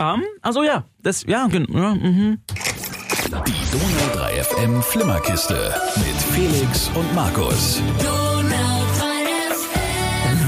Ähm, also ja, das, ja, genau. Ja, mhm. Die Donau 3 FM Flimmerkiste mit Felix und Markus.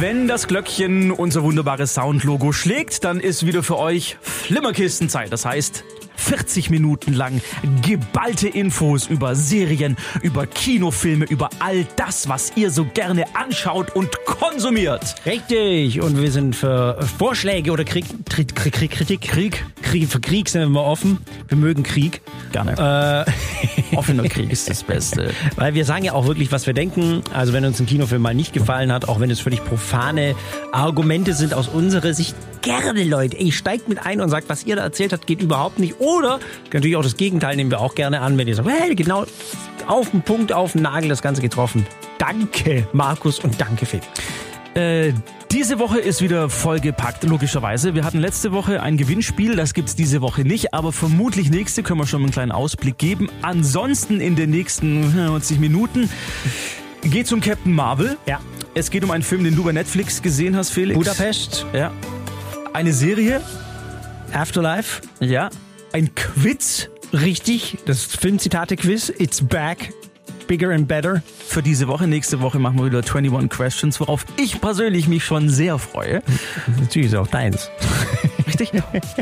Wenn das Glöckchen unser wunderbares Soundlogo schlägt, dann ist wieder für euch Flimmerkistenzeit. Das heißt, 40 Minuten lang geballte Infos über Serien, über Kinofilme, über all das, was ihr so gerne anschaut und konsumiert. Richtig. Und wir sind für Vorschläge oder Krieg, Krieg, Krieg, Krieg Kritik. Krieg. Krieg. Für Krieg sind wir immer offen. Wir mögen Krieg. Gerne. Äh, Offener Krieg ist das Beste. Weil wir sagen ja auch wirklich, was wir denken. Also wenn uns ein Kinofilm mal nicht gefallen hat, auch wenn es völlig profane Argumente sind aus unserer Sicht, gerne Leute. Ey, steigt mit ein und sagt, was ihr da erzählt habt, geht überhaupt nicht. Oder natürlich auch das Gegenteil nehmen wir auch gerne an, wenn ihr sagt, hey, genau auf den Punkt, auf den Nagel das Ganze getroffen. Danke, Markus und danke, Phil. Äh, diese Woche ist wieder vollgepackt, logischerweise. Wir hatten letzte Woche ein Gewinnspiel, das gibt's diese Woche nicht, aber vermutlich nächste können wir schon mal einen kleinen Ausblick geben. Ansonsten in den nächsten 90 Minuten geht's um Captain Marvel. Ja. Es geht um einen Film, den du bei Netflix gesehen hast, Felix. Budapest, Ja. Eine Serie. Afterlife, Ja. Ein Quiz richtig, das Filmzitate-Quiz, It's Back, Bigger and Better. für diese Woche. Nächste Woche machen wir wieder 21 Questions, worauf ich persönlich mich schon sehr freue. Natürlich ist auch deins. Richtig?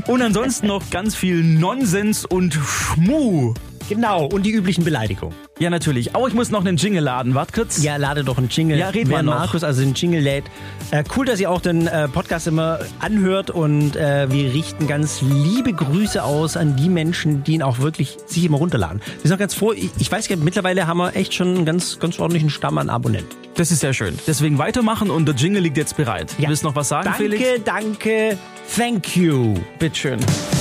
Und ansonsten noch ganz viel Nonsens und Schmu. Genau, und die üblichen Beleidigungen. Ja, natürlich. Aber ich muss noch einen Jingle laden. Wart kurz. Ja, lade doch einen Jingle. Ja, reden wir Wer noch. Markus also den Jingle lädt. Äh, cool, dass ihr auch den äh, Podcast immer anhört und äh, wir richten ganz liebe Grüße aus an die Menschen, die ihn auch wirklich sich immer runterladen. Wir sind auch ganz froh. Ich, ich weiß gar nicht, mittlerweile haben wir echt schon einen ganz, ganz ordentlichen Stamm an Abonnenten. Das ist sehr schön. Deswegen weitermachen und der Jingle liegt jetzt bereit. Ja. Willst du noch was sagen, Danke, Felix? danke, thank you. Bitteschön. Die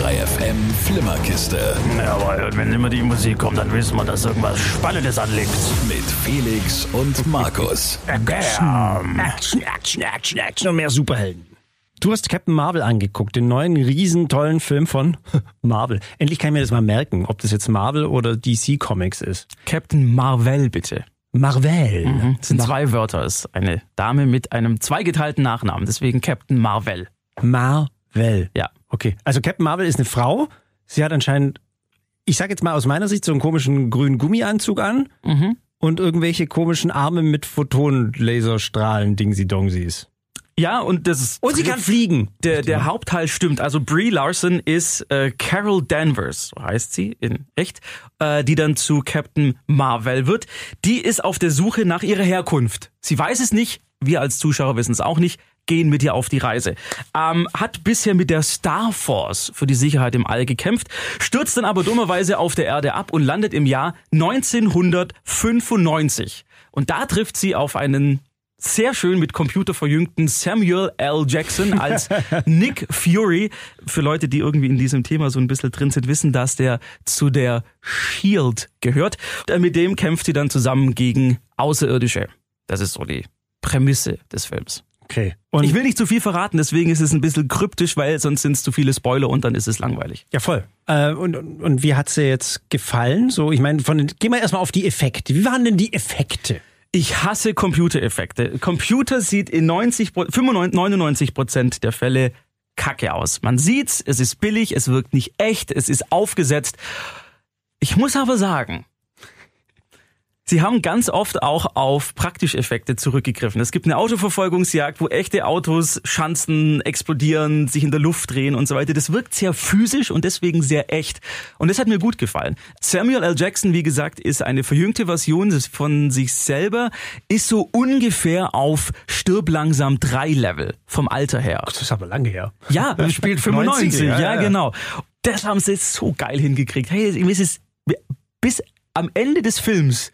3 FM Flimmerkiste Jawohl, und wenn immer die Musik kommt, dann wissen wir, dass irgendwas Spannendes anliegt. mit Felix und Markus. Action, Action, Action, Action und mehr Superhelden. Du hast Captain Marvel angeguckt, den neuen riesen tollen Film von Marvel. Endlich kann ich mir das mal merken, ob das jetzt Marvel oder DC Comics ist. Captain Marvel, bitte. Marvel. Das sind zwei Wörter. Das ist eine Dame mit einem zweigeteilten Nachnamen. Deswegen Captain Marvel. Marvel. Ja. Okay. Also Captain Marvel ist eine Frau. Sie hat anscheinend, ich sag jetzt mal aus meiner Sicht, so einen komischen grünen Gummianzug an und irgendwelche komischen Arme mit Photon-Laserstrahlen, Dingsi-Dongsis. Ja, und das ist. Und sie kann fliegen. Der, der Hauptteil stimmt. Also Brie Larson ist äh, Carol Danvers, so heißt sie in echt, äh, die dann zu Captain Marvel wird. Die ist auf der Suche nach ihrer Herkunft. Sie weiß es nicht, wir als Zuschauer wissen es auch nicht, gehen mit ihr auf die Reise. Ähm, hat bisher mit der Star Force für die Sicherheit im All gekämpft, stürzt dann aber dummerweise auf der Erde ab und landet im Jahr 1995. Und da trifft sie auf einen sehr schön mit Computer verjüngten Samuel L. Jackson als Nick Fury. Für Leute, die irgendwie in diesem Thema so ein bisschen drin sind, wissen, dass der zu der Shield gehört. Und Mit dem kämpft sie dann zusammen gegen Außerirdische. Das ist so die Prämisse des Films. Okay. Und Ich will nicht zu viel verraten, deswegen ist es ein bisschen kryptisch, weil sonst sind es zu viele Spoiler und dann ist es langweilig. Ja, voll. Äh, und, und, und wie hat's dir jetzt gefallen? So, ich meine, von den, gehen wir erstmal auf die Effekte. Wie waren denn die Effekte? Ich hasse Computereffekte. Computer sieht in 90, 95, 99 Prozent der Fälle kacke aus. Man sieht's, es ist billig, es wirkt nicht echt, es ist aufgesetzt. Ich muss aber sagen, Sie haben ganz oft auch auf Praktischeffekte zurückgegriffen. Es gibt eine Autoverfolgungsjagd, wo echte Autos Schanzen explodieren, sich in der Luft drehen und so weiter. Das wirkt sehr physisch und deswegen sehr echt. Und das hat mir gut gefallen. Samuel L. Jackson, wie gesagt, ist eine verjüngte Version von sich selber, ist so ungefähr auf Stirb langsam drei Level vom Alter her. Das ist aber lange her. Ja, er spielt 95, 90er, ja, ja, genau. Das haben sie so geil hingekriegt. Hey, es ist bis am Ende des Films,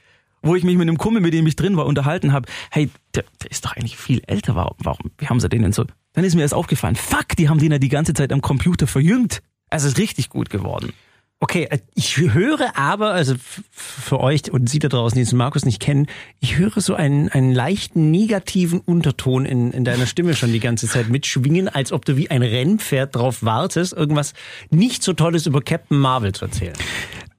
wo ich mich mit einem Kumpel, mit dem ich drin war, unterhalten habe, hey, der, der ist doch eigentlich viel älter. Warum, warum, wie haben sie den denn so? Dann ist mir erst aufgefallen, fuck, die haben den ja die ganze Zeit am Computer verjüngt. Es ist richtig gut geworden. Okay, äh, ich höre aber, also für euch und Sie da draußen, die den Markus nicht kennen, ich höre so einen, einen leichten negativen Unterton in, in deiner Stimme schon die ganze Zeit mitschwingen, als ob du wie ein Rennpferd drauf wartest, irgendwas nicht so Tolles über Captain Marvel zu erzählen.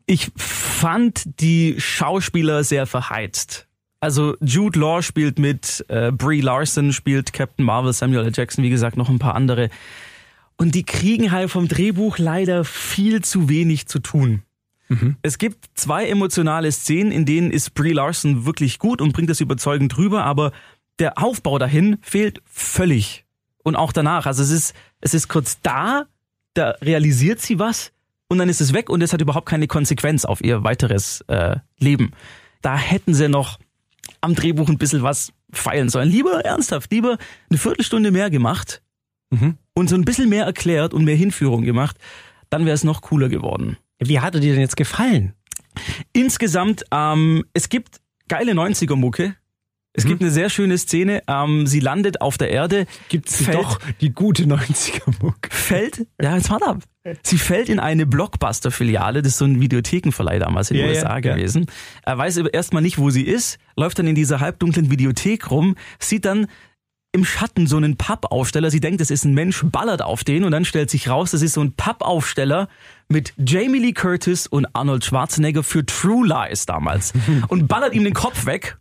Ich fand die Schauspieler sehr verheizt. Also Jude Law spielt mit, äh, Brie Larson spielt Captain Marvel, Samuel L. Jackson, wie gesagt, noch ein paar andere. Und die kriegen halt vom Drehbuch leider viel zu wenig zu tun. Es gibt zwei emotionale Szenen, in denen ist Brie Larson wirklich gut und bringt das überzeugend rüber, aber der Aufbau dahin fehlt völlig. Und auch danach. Also es ist, es ist kurz da, da realisiert sie was und dann ist es weg und es hat überhaupt keine Konsequenz auf ihr weiteres äh, Leben. Da hätten sie noch am Drehbuch ein bisschen was feilen sollen. Lieber ernsthaft, lieber eine Viertelstunde mehr gemacht und so ein bisschen mehr erklärt und mehr Hinführung gemacht, dann wäre es noch cooler geworden. Wie hat er dir denn jetzt gefallen? Insgesamt, ähm, es gibt geile 90er-Mucke. Es gibt eine sehr schöne Szene. Ähm, sie landet auf der Erde, Gibt's fällt, doch die gute 90er-Muck. fällt, ja, jetzt warte ab. Sie fällt in eine Blockbuster-Filiale, das ist so ein Videothekenverleih damals in den Ja, USA ja, ja. gewesen. Er weiß erstmal nicht, wo sie ist, läuft dann in dieser halbdunklen Videothek rum, sieht dann im Schatten so einen Pappaufsteller. Sie denkt, das ist ein Mensch, ballert auf den und dann stellt sich raus, das ist so ein Pappaufsteller mit Jamie Lee Curtis und Arnold Schwarzenegger für True Lies damals und ballert ihm den Kopf weg.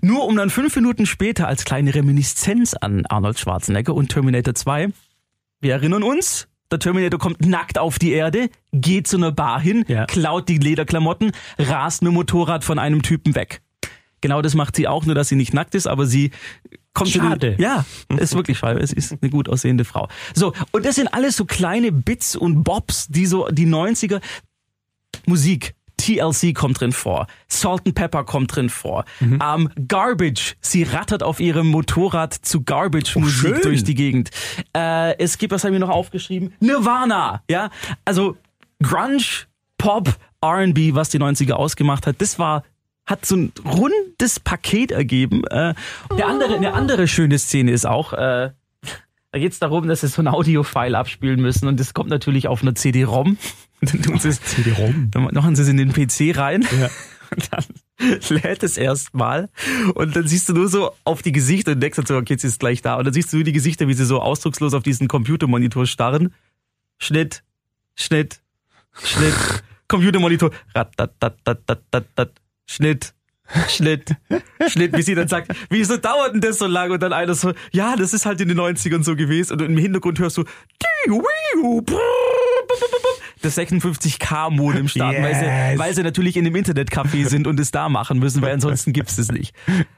Nur um dann fünf Minuten später als kleine Reminiszenz an Arnold Schwarzenegger und Terminator 2 wir erinnern uns, der Terminator kommt nackt auf die Erde, geht zu einer Bar hin, Ja. klaut die Lederklamotten, rast mit dem Motorrad von einem Typen weg. Genau das macht sie auch, nur dass sie nicht nackt ist, aber sie kommt zu den- Schade. Ja, ist wirklich schade. Es ist eine gut aussehende Frau. So, und das sind alles so kleine Bits und Bobs, die so die 90er Musik. TLC kommt drin vor, Salt and Pepper kommt drin vor, ähm, Garbage, sie rattert auf ihrem Motorrad zu Garbage-Musik schön. durch die Gegend. Äh, es gibt, was haben wir noch aufgeschrieben? Nirvana, ja, also Grunge, Pop, R&B, was die 90er ausgemacht hat, das war hat so ein rundes Paket ergeben. Äh, eine, andere, eine andere schöne Szene ist auch, äh, da geht es darum, dass sie so ein Audio-File abspielen müssen und das kommt natürlich auf einer CD-ROM. Dann tun sie es, CD-ROM. dann machen sie es in den PC rein. Und dann lädt es erstmal. Und dann siehst du nur so auf die Gesichter und denkst dann so, okay, jetzt ist es gleich da. Und dann siehst du nur die Gesichter, wie sie so ausdruckslos auf diesen Computermonitor starren. Schnitt, Schnitt, Schnitt, Computermonitor, ratatatatatatat, Schnitt, Schnitt, Schnitt, wie sie dann sagt, wieso dauert denn das so lange? Und dann einer so, ja, das ist halt in den 90ern so gewesen. Und im Hintergrund hörst du, das 56K-Modem starten, weil, Yes. sie, weil sie natürlich in dem Internetcafé sind und es da machen müssen, weil ansonsten gibt's es nicht.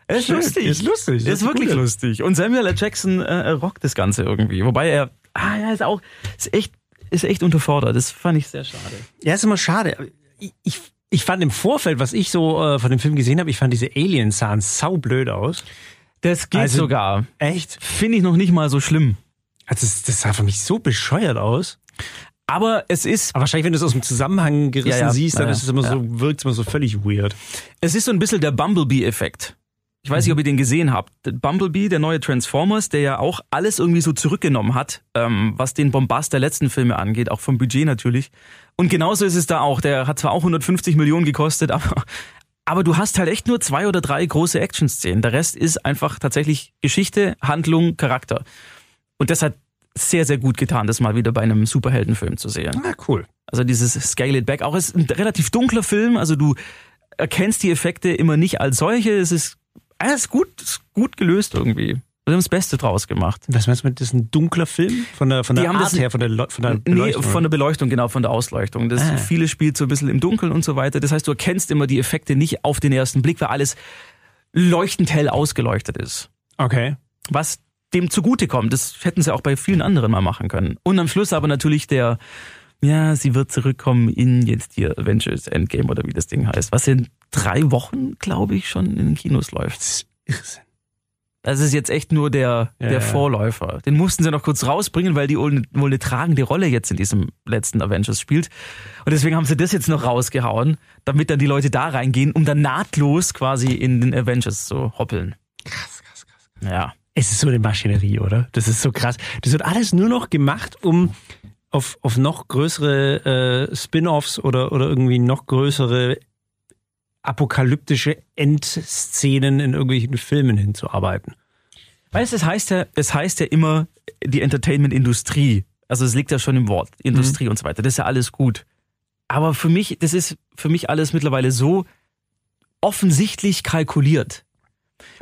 Es ist Schön, lustig. ist lustig, Ist ist wirklich gut. lustig. Und Samuel L. Jackson äh, rockt das Ganze irgendwie. Wobei er, ah, er ist auch, ist echt, ist echt unterfordert. Das fand ich sehr schade. Ja, ist immer schade. Ich, ich, ich fand im Vorfeld, was ich so äh, von dem Film gesehen habe, ich fand diese Aliens sahen saublöd aus. Das geht Also- sogar. Echt? Finde ich noch nicht mal so schlimm. Also das, das sah für mich so bescheuert aus. Aber es ist, Aber wahrscheinlich, wenn du es aus dem Zusammenhang gerissen Ja, ja. siehst, dann Ja, ist es immer so, wirkt es immer so völlig weird. es ist so ein bisschen der Bumblebee-Effekt. Ich weiß nicht, ob ihr den gesehen habt. Bumblebee, der neue Transformers, der ja auch alles irgendwie so zurückgenommen hat, ähm, was den Bombast der letzten Filme angeht, auch vom Budget natürlich. Und genauso ist es da auch. Der hat zwar auch 150 Millionen gekostet, aber, aber du hast halt echt nur zwei oder drei große Action-Szenen. Der Rest ist einfach tatsächlich Geschichte, Handlung, Charakter. Und das hat sehr, sehr gut getan, das mal wieder bei einem Superheldenfilm zu sehen. Ah, cool. Also dieses Scale It Back. Auch es ist ein relativ dunkler Film, also du erkennst die Effekte immer nicht als solche. Es ist alles gut, ist gut gelöst irgendwie. Wir haben das Beste draus gemacht. Was meinst du mit, das ist ein dunkler Film? Von der, von der Art her, von der, von der Nee, Beleuchtung? von der Beleuchtung, genau, von der Ausleuchtung. Das Ah. viele spielt so ein bisschen im Dunkeln und so weiter. Das heißt, du erkennst immer die Effekte nicht auf den ersten Blick, weil alles leuchtend hell ausgeleuchtet ist. okay. was dem zugutekommt. Das hätten sie auch bei vielen anderen mal machen können. Und am Schluss aber natürlich der, ja, sie wird zurückkommen in jetzt hier Avengers Endgame oder wie das Ding heißt, was in drei Wochen, glaube ich, schon in den Kinos läuft. Das ist Irrsinn. Das ist jetzt echt nur der, Ja, der. Vorläufer. Den mussten sie noch kurz rausbringen, weil die wohl eine, wohl eine tragende Rolle jetzt in diesem letzten Avengers spielt. Und deswegen haben sie das jetzt noch rausgehauen, damit dann die Leute da reingehen, um dann nahtlos quasi in den Avengers zu hoppeln. Krass, krass, krass. Ja. Es ist so eine Maschinerie, oder? Das ist so krass. Das wird alles nur noch gemacht, um auf, auf noch größere äh, Spin-offs oder, oder irgendwie noch größere apokalyptische Endszenen in irgendwelchen Filmen hinzuarbeiten. Weißt du, es heißt ja, es heißt ja immer die Entertainment-Industrie. Also es liegt ja schon im Wort, Industrie und so weiter. Das ist ja alles gut. Aber für mich, das ist für mich alles mittlerweile so, offensichtlich kalkuliert.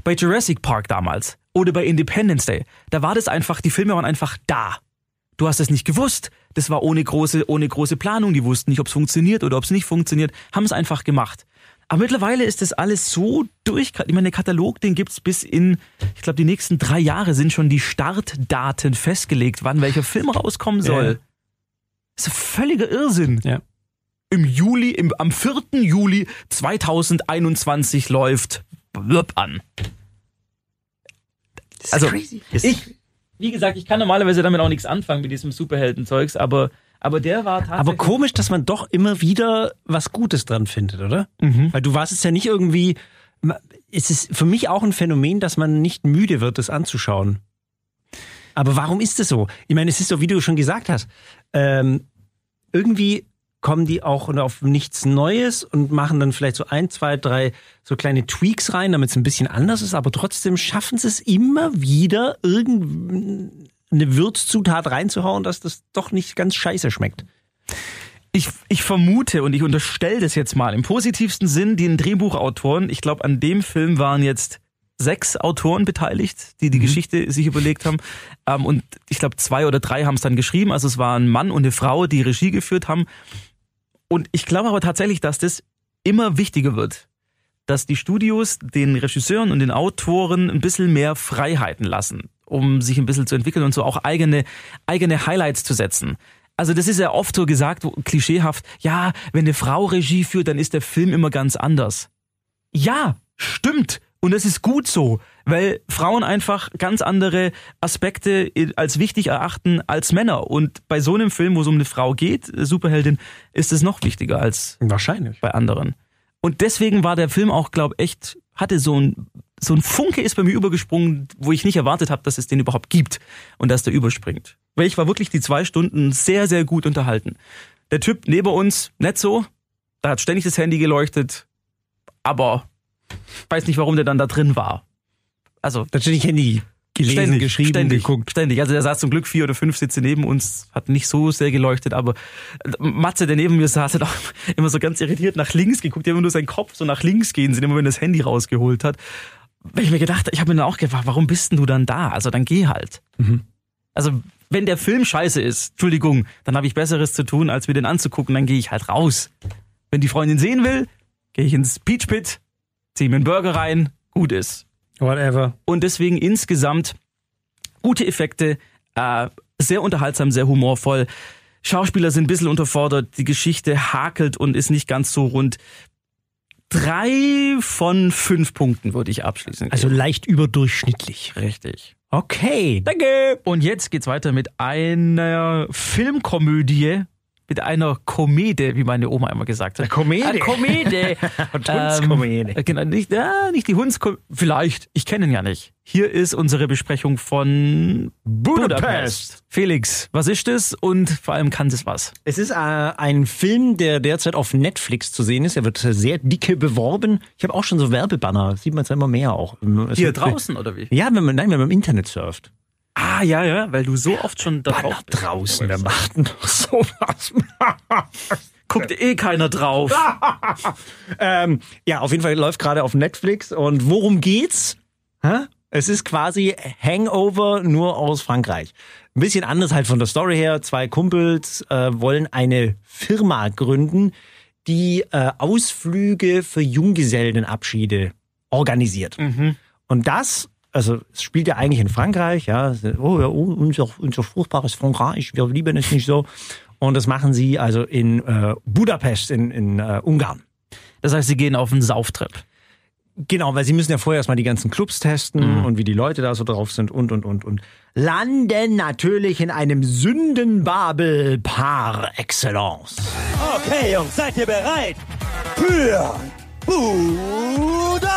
Bei Jurassic Park damals oder bei Independence Day, da war das einfach, die Filme waren einfach da. Du hast es nicht gewusst. Das war ohne große, ohne große Planung. Die wussten nicht, ob es funktioniert oder ob es nicht funktioniert. Haben es einfach gemacht. Aber mittlerweile ist das alles so durch. Ich meine, der Katalog, den gibt's bis in, ich glaube, die nächsten drei Jahre sind schon die Startdaten festgelegt, wann welcher Film rauskommen soll. Ja. Das ist völliger Irrsinn. Ja. Im Juli, im, am 4. Juli 2021 läuft Blub an. Also, ich, wie gesagt, ich kann normalerweise damit auch nichts anfangen mit diesem Superhelden-Zeugs, aber, aber der war tatsächlich. Aber komisch, dass man doch immer wieder was Gutes dran findet, oder? Weil du warst es ja nicht irgendwie. Es ist für mich auch ein Phänomen, dass man nicht müde wird, das anzuschauen. Aber warum ist das so? Ich meine, es ist so, wie du schon gesagt hast. Ähm, irgendwie kommen die auch auf nichts Neues und machen dann vielleicht so ein, zwei, drei so kleine Tweaks rein, damit es ein bisschen anders ist, aber trotzdem schaffen sie es immer wieder, irgendeine Würzzutat reinzuhauen, dass das doch nicht ganz scheiße schmeckt. Ich, ich vermute und ich unterstelle das jetzt mal im positivsten Sinn den Drehbuchautoren. Ich glaube, an dem Film waren jetzt sechs Autoren beteiligt, die die Geschichte sich überlegt haben. Ähm, und ich glaube, zwei oder drei haben es dann geschrieben. Also es war ein Mann und eine Frau, die Regie geführt haben. Und ich glaube aber tatsächlich, dass das immer wichtiger wird. Dass die Studios den Regisseuren und den Autoren ein bisschen mehr Freiheiten lassen, um sich ein bisschen zu entwickeln und so auch eigene, eigene Highlights zu setzen. Also das ist ja oft so gesagt, klischeehaft, ja, wenn eine Frau Regie führt, dann ist der Film immer ganz anders. Ja, stimmt. Und das ist gut so, weil Frauen einfach ganz andere Aspekte als wichtig erachten als Männer. Und bei so einem Film, wo es um eine Frau geht, Superheldin, ist es noch wichtiger als Wahrscheinlich. bei anderen. Und deswegen war der Film auch, glaube echt, hatte so ein, so ein Funke ist bei mir übergesprungen, wo ich nicht erwartet habe, dass es den überhaupt gibt und dass der überspringt. Weil ich war wirklich die zwei Stunden sehr, sehr gut unterhalten. Der Typ neben uns, nicht so, da hat ständig das Handy geleuchtet, aber weiß nicht, warum der dann da drin war. Also Natürlich Handy gelesen, ständig, geschrieben, ständig, geguckt. Ständig. Also der saß zum Glück vier oder fünf Sitze neben uns, hat nicht so sehr geleuchtet, aber Matze, der neben mir saß, hat auch immer so ganz irritiert nach links geguckt, der immer nur seinen Kopf so nach links gehen sehen, immer wenn er das Handy rausgeholt hat. Weil ich mir gedacht, ich habe mir dann auch gefragt, warum bist denn du dann da? Also dann geh halt. Also wenn der Film scheiße ist, Entschuldigung, dann habe ich Besseres zu tun, als mir den anzugucken, dann gehe ich halt raus. Wenn die Freundin sehen will, gehe ich ins Peach Pit, zieh mir einen Burger rein, gut ist. Whatever. Und deswegen insgesamt gute Effekte, äh, sehr unterhaltsam, sehr humorvoll. Schauspieler sind ein bisschen unterfordert, die Geschichte hakelt und ist nicht ganz so rund. Drei von fünf Punkten würde ich abschließen. Also leicht überdurchschnittlich. richtig. Okay. Danke. Und jetzt geht's weiter mit einer Filmkomödie, mit einer Komödie, wie meine Oma immer gesagt hat. Komödie. Eine Komödie. Hundskomödie. Ähm, genau, nicht, ja, nicht die Hundskomödie. Vielleicht. Ich kenne ihn ja nicht. Hier ist unsere Besprechung von Budapest. Felix, was ist das und vor allem kann das was? Es ist äh, ein Film, der derzeit auf Netflix zu sehen ist. Er wird äh, sehr dicke beworben. Ich habe auch schon so Werbebanner. Sieht man jetzt immer mehr auch. Es Hier wird- draußen oder wie? Ja, wenn man, nein, wenn man im Internet surft. Ah, ja, ja, weil du so oft schon da drauf bist. draußen, wer macht noch sowas? Guckt eh keiner drauf. ähm, ja, auf jeden Fall läuft gerade auf Netflix. Und worum geht's? Hä? Es ist quasi Hangover nur aus Frankreich. Ein bisschen anders halt von der Story her. Zwei Kumpels äh, wollen eine Firma gründen, die äh, Ausflüge für Junggesellenabschiede organisiert. Und das, also es spielt ja eigentlich in Frankreich, ja, oh, ja oh, unser, unser furchtbares Frankreich, wir lieben es nicht so. Und das machen sie also in äh, Budapest in, in äh, Ungarn. Das heißt, sie gehen auf einen Sauftrip. Genau, weil sie müssen ja vorher erstmal die ganzen Clubs testen und wie die Leute da so drauf sind und und und und landen natürlich in einem Sündenbabel par excellence. Okay, Jungs, seid ihr bereit? Für Buda!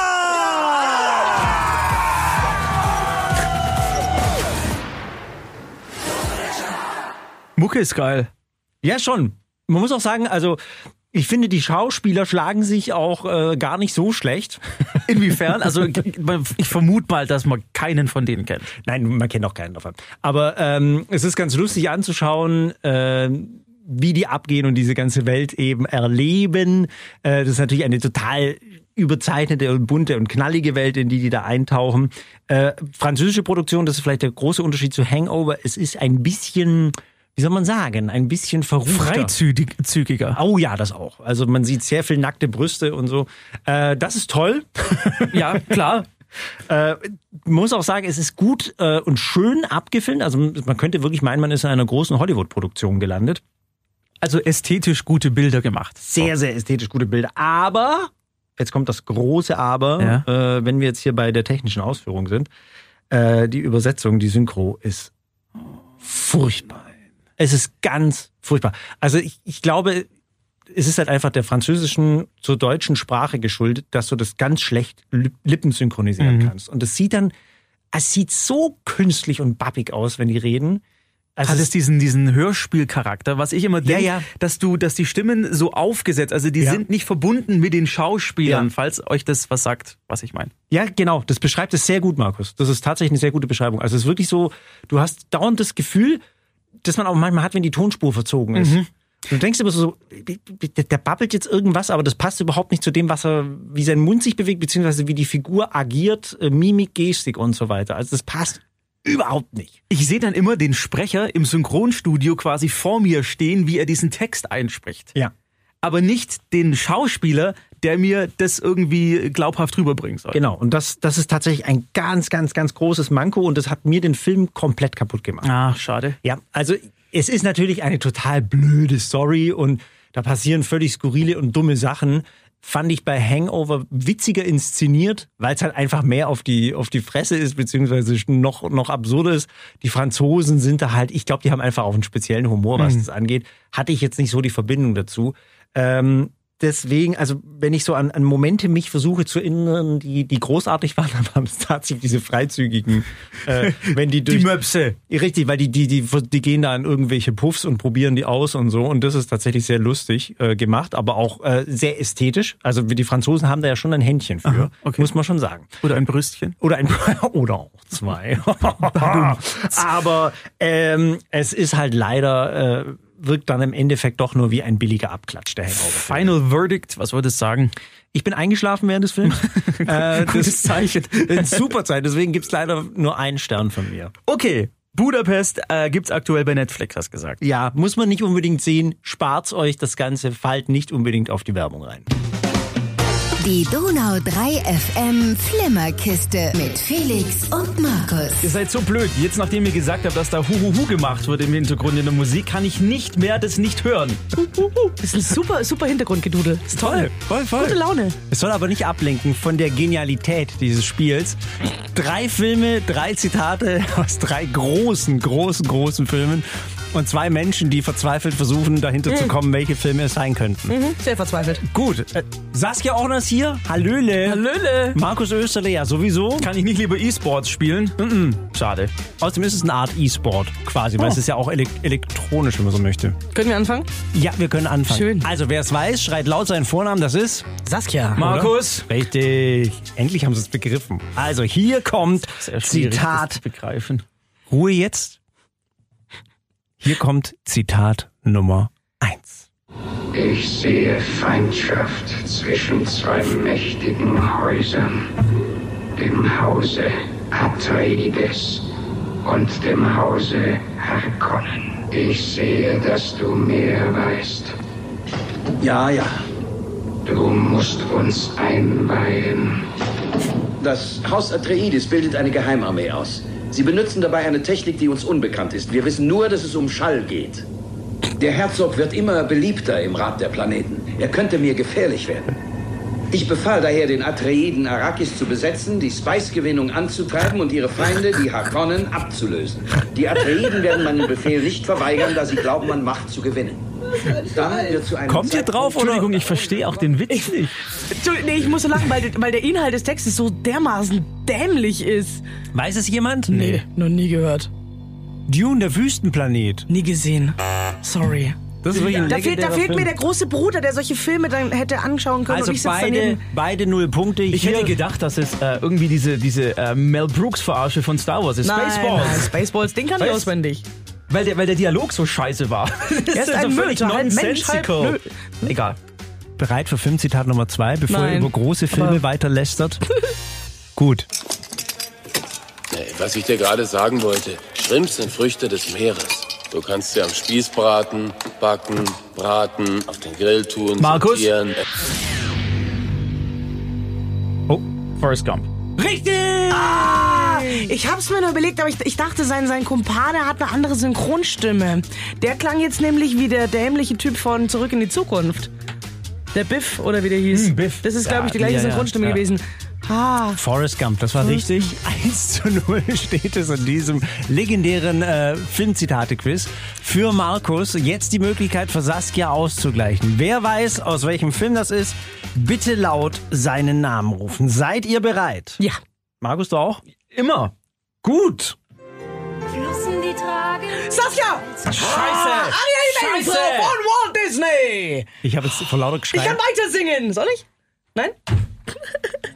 Mucke ist geil. Ja, schon. Man muss auch sagen, also ich finde, die Schauspieler schlagen sich auch äh, gar nicht so schlecht. Inwiefern? Also ich vermute mal, dass man keinen von denen kennt. Nein, man kennt auch keinen davon. Aber ähm, es ist ganz lustig anzuschauen, äh, wie die abgehen und diese ganze Welt eben erleben. Äh, das ist natürlich eine total überzeichnete und bunte und knallige Welt, in die die da eintauchen. Äh, französische Produktion, das ist vielleicht der große Unterschied zu Hangover. Es ist ein bisschen, wie soll man sagen, ein bisschen verruchter. Freizügiger. Oh ja, das auch. Also man sieht sehr viel nackte Brüste und so. Äh, das ist toll. Ja, klar. Äh, muss auch sagen, es ist gut äh, und schön abgefilmt. Also man könnte wirklich meinen, man ist in einer großen Hollywood-Produktion gelandet. Also ästhetisch gute Bilder gemacht. Sehr, sehr ästhetisch gute Bilder. Aber, jetzt kommt das große Aber, äh, wenn wir jetzt hier bei der technischen Ausführung sind, äh, die Übersetzung, die Synchro ist furchtbar. Es ist ganz furchtbar. Also ich, ich glaube, es ist halt einfach der französischen zur deutschen Sprache geschuldet, dass du das ganz schlecht Lip- Lippen synchronisieren kannst. Und es sieht dann, es sieht so künstlich und babbig aus, wenn die reden. Also Hat es diesen, diesen Hörspielcharakter, was ich immer denke, ja. dass du, dass die Stimmen so aufgesetzt, also die Ja. sind nicht verbunden mit den Schauspielern, Ja. falls euch das was sagt, was ich meine. Ja, genau. Das beschreibt es sehr gut, Markus. Das ist tatsächlich eine sehr gute Beschreibung. Also es ist wirklich so, du hast dauernd das Gefühl, dass man auch manchmal hat, wenn die Tonspur verzogen ist. Du denkst immer so, der, der babbelt jetzt irgendwas, aber das passt überhaupt nicht zu dem, was er, wie sein Mund sich bewegt, beziehungsweise wie die Figur agiert, äh, Mimik, Gestik und so weiter. Also das passt überhaupt nicht. Ich sehe dann immer den Sprecher im Synchronstudio quasi vor mir stehen, wie er diesen Text einspricht. Ja. Aber nicht den Schauspieler, der mir das irgendwie glaubhaft rüberbringen soll. Genau. Und das, das ist tatsächlich ein ganz, ganz, ganz großes Manko und das hat mir den Film komplett kaputt gemacht. Ah, schade. Ja, also es ist natürlich eine total blöde Story und da passieren völlig skurrile und dumme Sachen. Fand ich bei Hangover witziger inszeniert, weil es halt einfach mehr auf die, auf die Fresse ist, beziehungsweise noch, noch absurder ist. Die Franzosen sind da halt, ich glaube, die haben einfach auch einen speziellen Humor, was das angeht. Hatte ich jetzt nicht so die Verbindung dazu. Ähm, deswegen, also wenn ich so an, an Momente mich versuche zu erinnern, die, die großartig waren, dann waren es tatsächlich diese freizügigen, äh, wenn die durch, Die Möpse. Richtig, weil die, die, die, die gehen da an irgendwelche Puffs und probieren die aus und so. Und das ist tatsächlich sehr lustig äh, gemacht, aber auch äh, sehr ästhetisch. Also die Franzosen haben da ja schon ein Händchen für, Aha, okay. muss man schon sagen. Oder ein Brüstchen. Oder ein oder auch zwei. aber ähm, es ist halt leider, äh, wirkt dann im Endeffekt doch nur wie ein billiger Abklatsch, der Hangover. Final Verdict, was würdest du sagen? Ich bin eingeschlafen während des Films. äh, Gutes Zeichen. Super Zeit, deswegen gibt's leider nur einen Stern von mir. Okay, Budapest äh, gibt's aktuell bei Netflix, hast gesagt. Ja, muss man nicht unbedingt sehen. Spart's euch das Ganze, fallt nicht unbedingt auf die Werbung rein. Die Donau 3 FM Flimmerkiste mit Felix und Markus. Ihr seid so blöd. Jetzt, nachdem ihr gesagt habt, dass da Huhuhu gemacht wird im Hintergrund in der Musik, kann ich nicht mehr das nicht hören. Das ist ein super, super Hintergrundgedudel. Ist toll. voll, voll. Gute Laune. Es soll aber nicht ablenken von der Genialität dieses Spiels. Drei Filme, drei Zitate aus drei großen, großen, großen Filmen und zwei Menschen, die verzweifelt versuchen, dahinter zu kommen, welche Filme es sein könnten. Mhm, sehr verzweifelt. Gut, äh, Saskia Ornas hier. Hallöle. Hallöle. Markus Österle, ja sowieso. Kann ich nicht lieber E-Sports spielen? Schade. Außerdem ist es eine Art E-Sport quasi, weil Oh. es ist ja auch elek elektronisch, wenn man so möchte. Können wir anfangen? Ja, wir können anfangen. Schön. Also, wer es weiß, schreit laut seinen Vornamen, das ist... Saskia. Markus. Richtig. Endlich haben sie es begriffen. Also, hier kommt Zitat. begreifen. Ruhe jetzt. Hier kommt Zitat Nummer eins. Ich sehe Feindschaft zwischen zwei mächtigen Häusern, dem Hause Atreides und dem Hause Harkonnen. Ich sehe, dass du mehr weißt. Ja, ja. Du musst uns einweihen. Das Haus Atreides bildet eine Geheimarmee aus. Sie benutzen dabei eine Technik, die uns unbekannt ist. Wir wissen nur, dass es um Schall geht. Der Herzog wird immer beliebter im Rat der Planeten. Er könnte mir gefährlich werden. Ich befahl daher den Atreiden, Arrakis zu besetzen, die Spice-Gewinnung anzutreiben und ihre Feinde, die Harkonnen, abzulösen. Die Atreiden werden meinen Befehl nicht verweigern, da sie glauben, an Macht zu gewinnen. Dann wird zu einem Kommt ihr drauf oder? Entschuldigung, ich verstehe auch den Witz nicht. Entschuldigung, nee, ich muss so lachen, weil, weil der Inhalt des Textes so dermaßen dämlich ist. Weiß es jemand? Nee, noch nie gehört. Dune, der Wüstenplanet. Nie gesehen. Sorry. Das ist wirklich ein Da fehlt, da fehlt mir Film. der große Bruder, der solche Filme dann hätte anschauen können Also und ich beide, daneben. beide null Punkte. Ich Hier- hätte gedacht, dass es äh, irgendwie diese, diese äh, Mel Brooks-Verarsche von Star Wars ist. Nein, Spaceballs. nein, Spaceballs, den kann ich Weiß- auswendig. Weil der, weil der Dialog so scheiße war. Das ist ein so Müll, völlig Mensch, halb nonsensical. Egal. bereit für Filmzitat Nummer zwei, bevor ihr Nein, über große Filme aber- weiter lästert? Gut. Was ich dir gerade sagen wollte, Shrimps sind Früchte des Meeres. Du kannst sie am Spieß braten, backen, braten, auf den Grill tun, Markus? sortieren. Oh, Forrest Gump. Richtig! Ah, ich hab's mir nur überlegt, aber ich, ich dachte, sein, sein Kumpane hat eine andere Synchronstimme. Der klang jetzt nämlich wie der dämliche Typ von Zurück in die Zukunft. Der Biff, oder wie der hieß. Hm, Biff. Das ist, glaube ich, die Ja, gleiche ja, ja, Synchronstimme ja. gewesen. Ah, Forrest Gump, das war richtig. 1 zu 0 steht es in diesem legendären äh, Filmzitate-Quiz für Markus. Jetzt die Möglichkeit für Saskia auszugleichen. Wer weiß, aus welchem Film das ist, bitte laut seinen Namen rufen. Seid ihr bereit? ja. Markus, du auch? Immer. Gut. Flossen, die tragen. Saskia! Scheiße. Ariel Menzel Scheiße. von Walt Disney! Ich habe jetzt vor lauter Ich kann geschrien. weiter singen. Soll ich? Nein?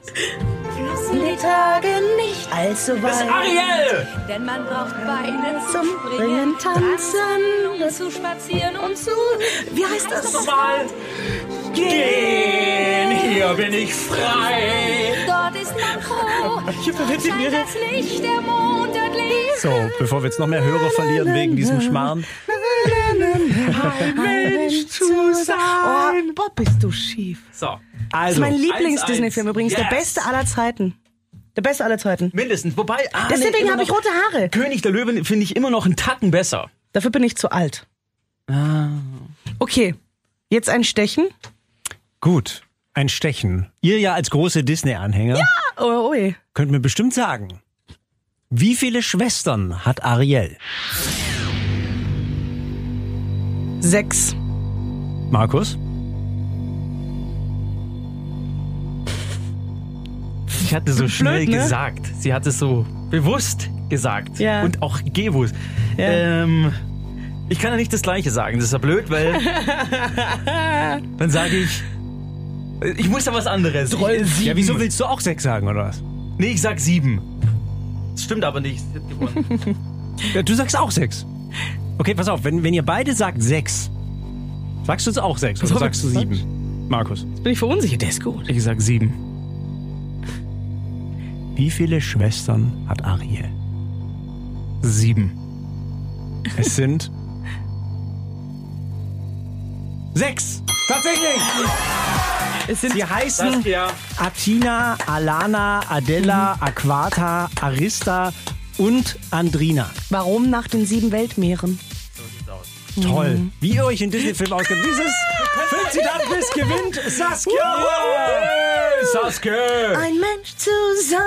Flossen, die tragen nicht. Also was? Ariel! Denn man braucht Beine Zum Springen, Tanzen. um zu spazieren und zu. Wie heißt das? Mal gehen, hier bin ich frei. Dort ist man froh. Ich verwette Scheint das Licht, der Mond dort liegt. So, bevor wir jetzt noch mehr Hörer verlieren wegen diesem Schmarrn. Mensch zu sein. Oh, boah, bist du schief. So, Das Also, ist mein Lieblings-Disney-Film übrigens. Der Yes. beste aller Zeiten. Der beste aller Zeiten. mindestens. Wobei, ah, Deswegen nee, habe ich rote Haare. König der Löwen finde ich immer noch einen Tacken besser. Dafür bin ich zu alt. Ah. Okay, jetzt ein Stechen. gut. Ein Stechen. Ihr ja als große Disney-Anhänger Oh, ui. könnt mir bestimmt sagen, wie viele Schwestern hat Ariel? Sechs. Markus? Sie hatte so schnell ne? gesagt. Sie hat es so bewusst gesagt. Ja. Und auch gewusst. Ähm, ich kann ja nicht das Gleiche sagen. Das ist ja blöd, weil. dann sage ich. Ich muss ja was anderes. Ich, äh, sieben. Ja, wieso willst du auch sechs sagen, oder was? Nee, ich sag sieben. Das stimmt aber nicht. Ja, du sagst auch sechs. Okay, pass auf, wenn, wenn ihr beide sagt sechs, sagst du es auch sechs oder So, sagst du sieben? Markus, Jetzt bin ich verunsichert. Der ist gut. ich sag sieben. wie viele Schwestern hat Ariel? Sieben. Es sind sechs. Tatsächlich. Es sind Sie heißen Atina, Alana, Adela, Aquata, Arista und Andrina. Warum nach den sieben Weltmeeren? Toll. Wie ihr euch in Disney-Filmen auskennt. Dieses Filmzitat-Quiz gewinnt Saskia. Sasuke! Ein Mensch zu sein.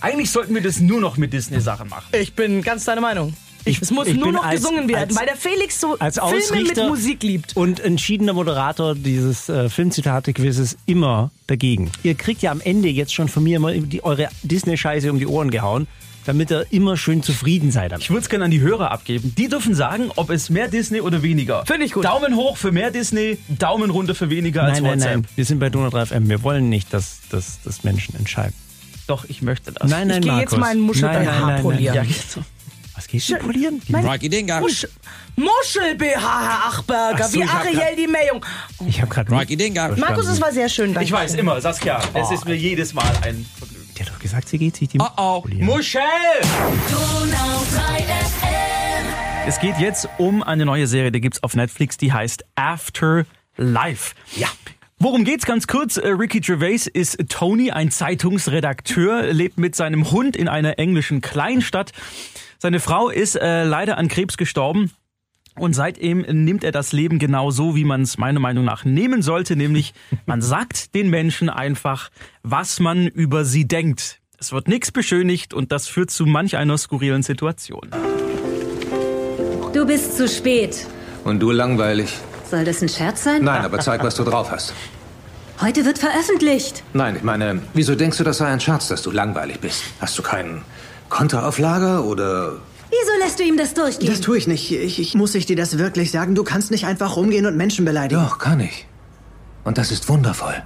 Eigentlich sollten wir das nur noch mit Disney-Sachen machen. Ich bin ganz deiner Meinung. Ich- es muss ich nur noch als- gesungen werden, als- weil der Felix so als Filme mit Musik liebt. Und entschiedener Moderator dieses äh, Filmzitate-Quizzes immer dagegen. Ihr kriegt ja am Ende jetzt schon von mir immer die, eure Disney-Scheiße um die Ohren gehauen, damit ihr immer schön zufrieden seid. damit. Ich würde es gerne an die Hörer abgeben. Die dürfen sagen, ob es mehr Disney oder weniger. Finde ich gut. Daumen hoch für mehr Disney, Daumen runter für weniger als Nein, nein, WhatsApp. nein. Wir sind bei Donut 3 FM. Wir wollen nicht, dass, dass, dass Menschen entscheiden. Doch, ich möchte das. Nein, nein, Ich gehe jetzt mal einen Muschel nein, bei nein, Haar nein, polieren. Ja, Nein. genau. Was gehst du polieren? Rocky Dinga. Musch Muschel-BH, Herr Achberger, Ach so, wie Ariel die Mähung. Ich habe gerade Rocky Dinga. Markus, es war sehr schön, danke. Ich weiß immer, Saskia, es ist mir jedes Mal ein Der hat doch gesagt, sie geht sich die Oh oh. polieren. Muschel! Donau 3 FM. Es geht jetzt um eine neue Serie, die gibt's auf Netflix, die heißt After Life. Ja. Worum geht's ganz kurz? Äh, Ricky Gervais ist Tony, ein Zeitungsredakteur, lebt mit seinem Hund in einer englischen Kleinstadt. Seine Frau ist äh, leider an Krebs gestorben. Und seitdem nimmt er das Leben genau so, wie man es meiner Meinung nach nehmen sollte, nämlich man sagt den Menschen einfach, was man über sie denkt. Es wird nichts beschönigt und das führt zu manch einer skurrilen Situation. Du bist zu spät. Und du langweilig? Soll das ein Scherz sein? Nein, aber zeig, was du drauf hast. Heute wird veröffentlicht. Nein, ich meine, wieso denkst du, das sei ein Scherz, dass du langweilig bist? Hast du keinen Konterauflager oder... Wieso lässt du ihm das durchgehen? Das tue ich nicht. Ich, ich muss ich dir das wirklich sagen. Du kannst nicht einfach rumgehen und Menschen beleidigen. Doch, kann ich. Und das ist wundervoll.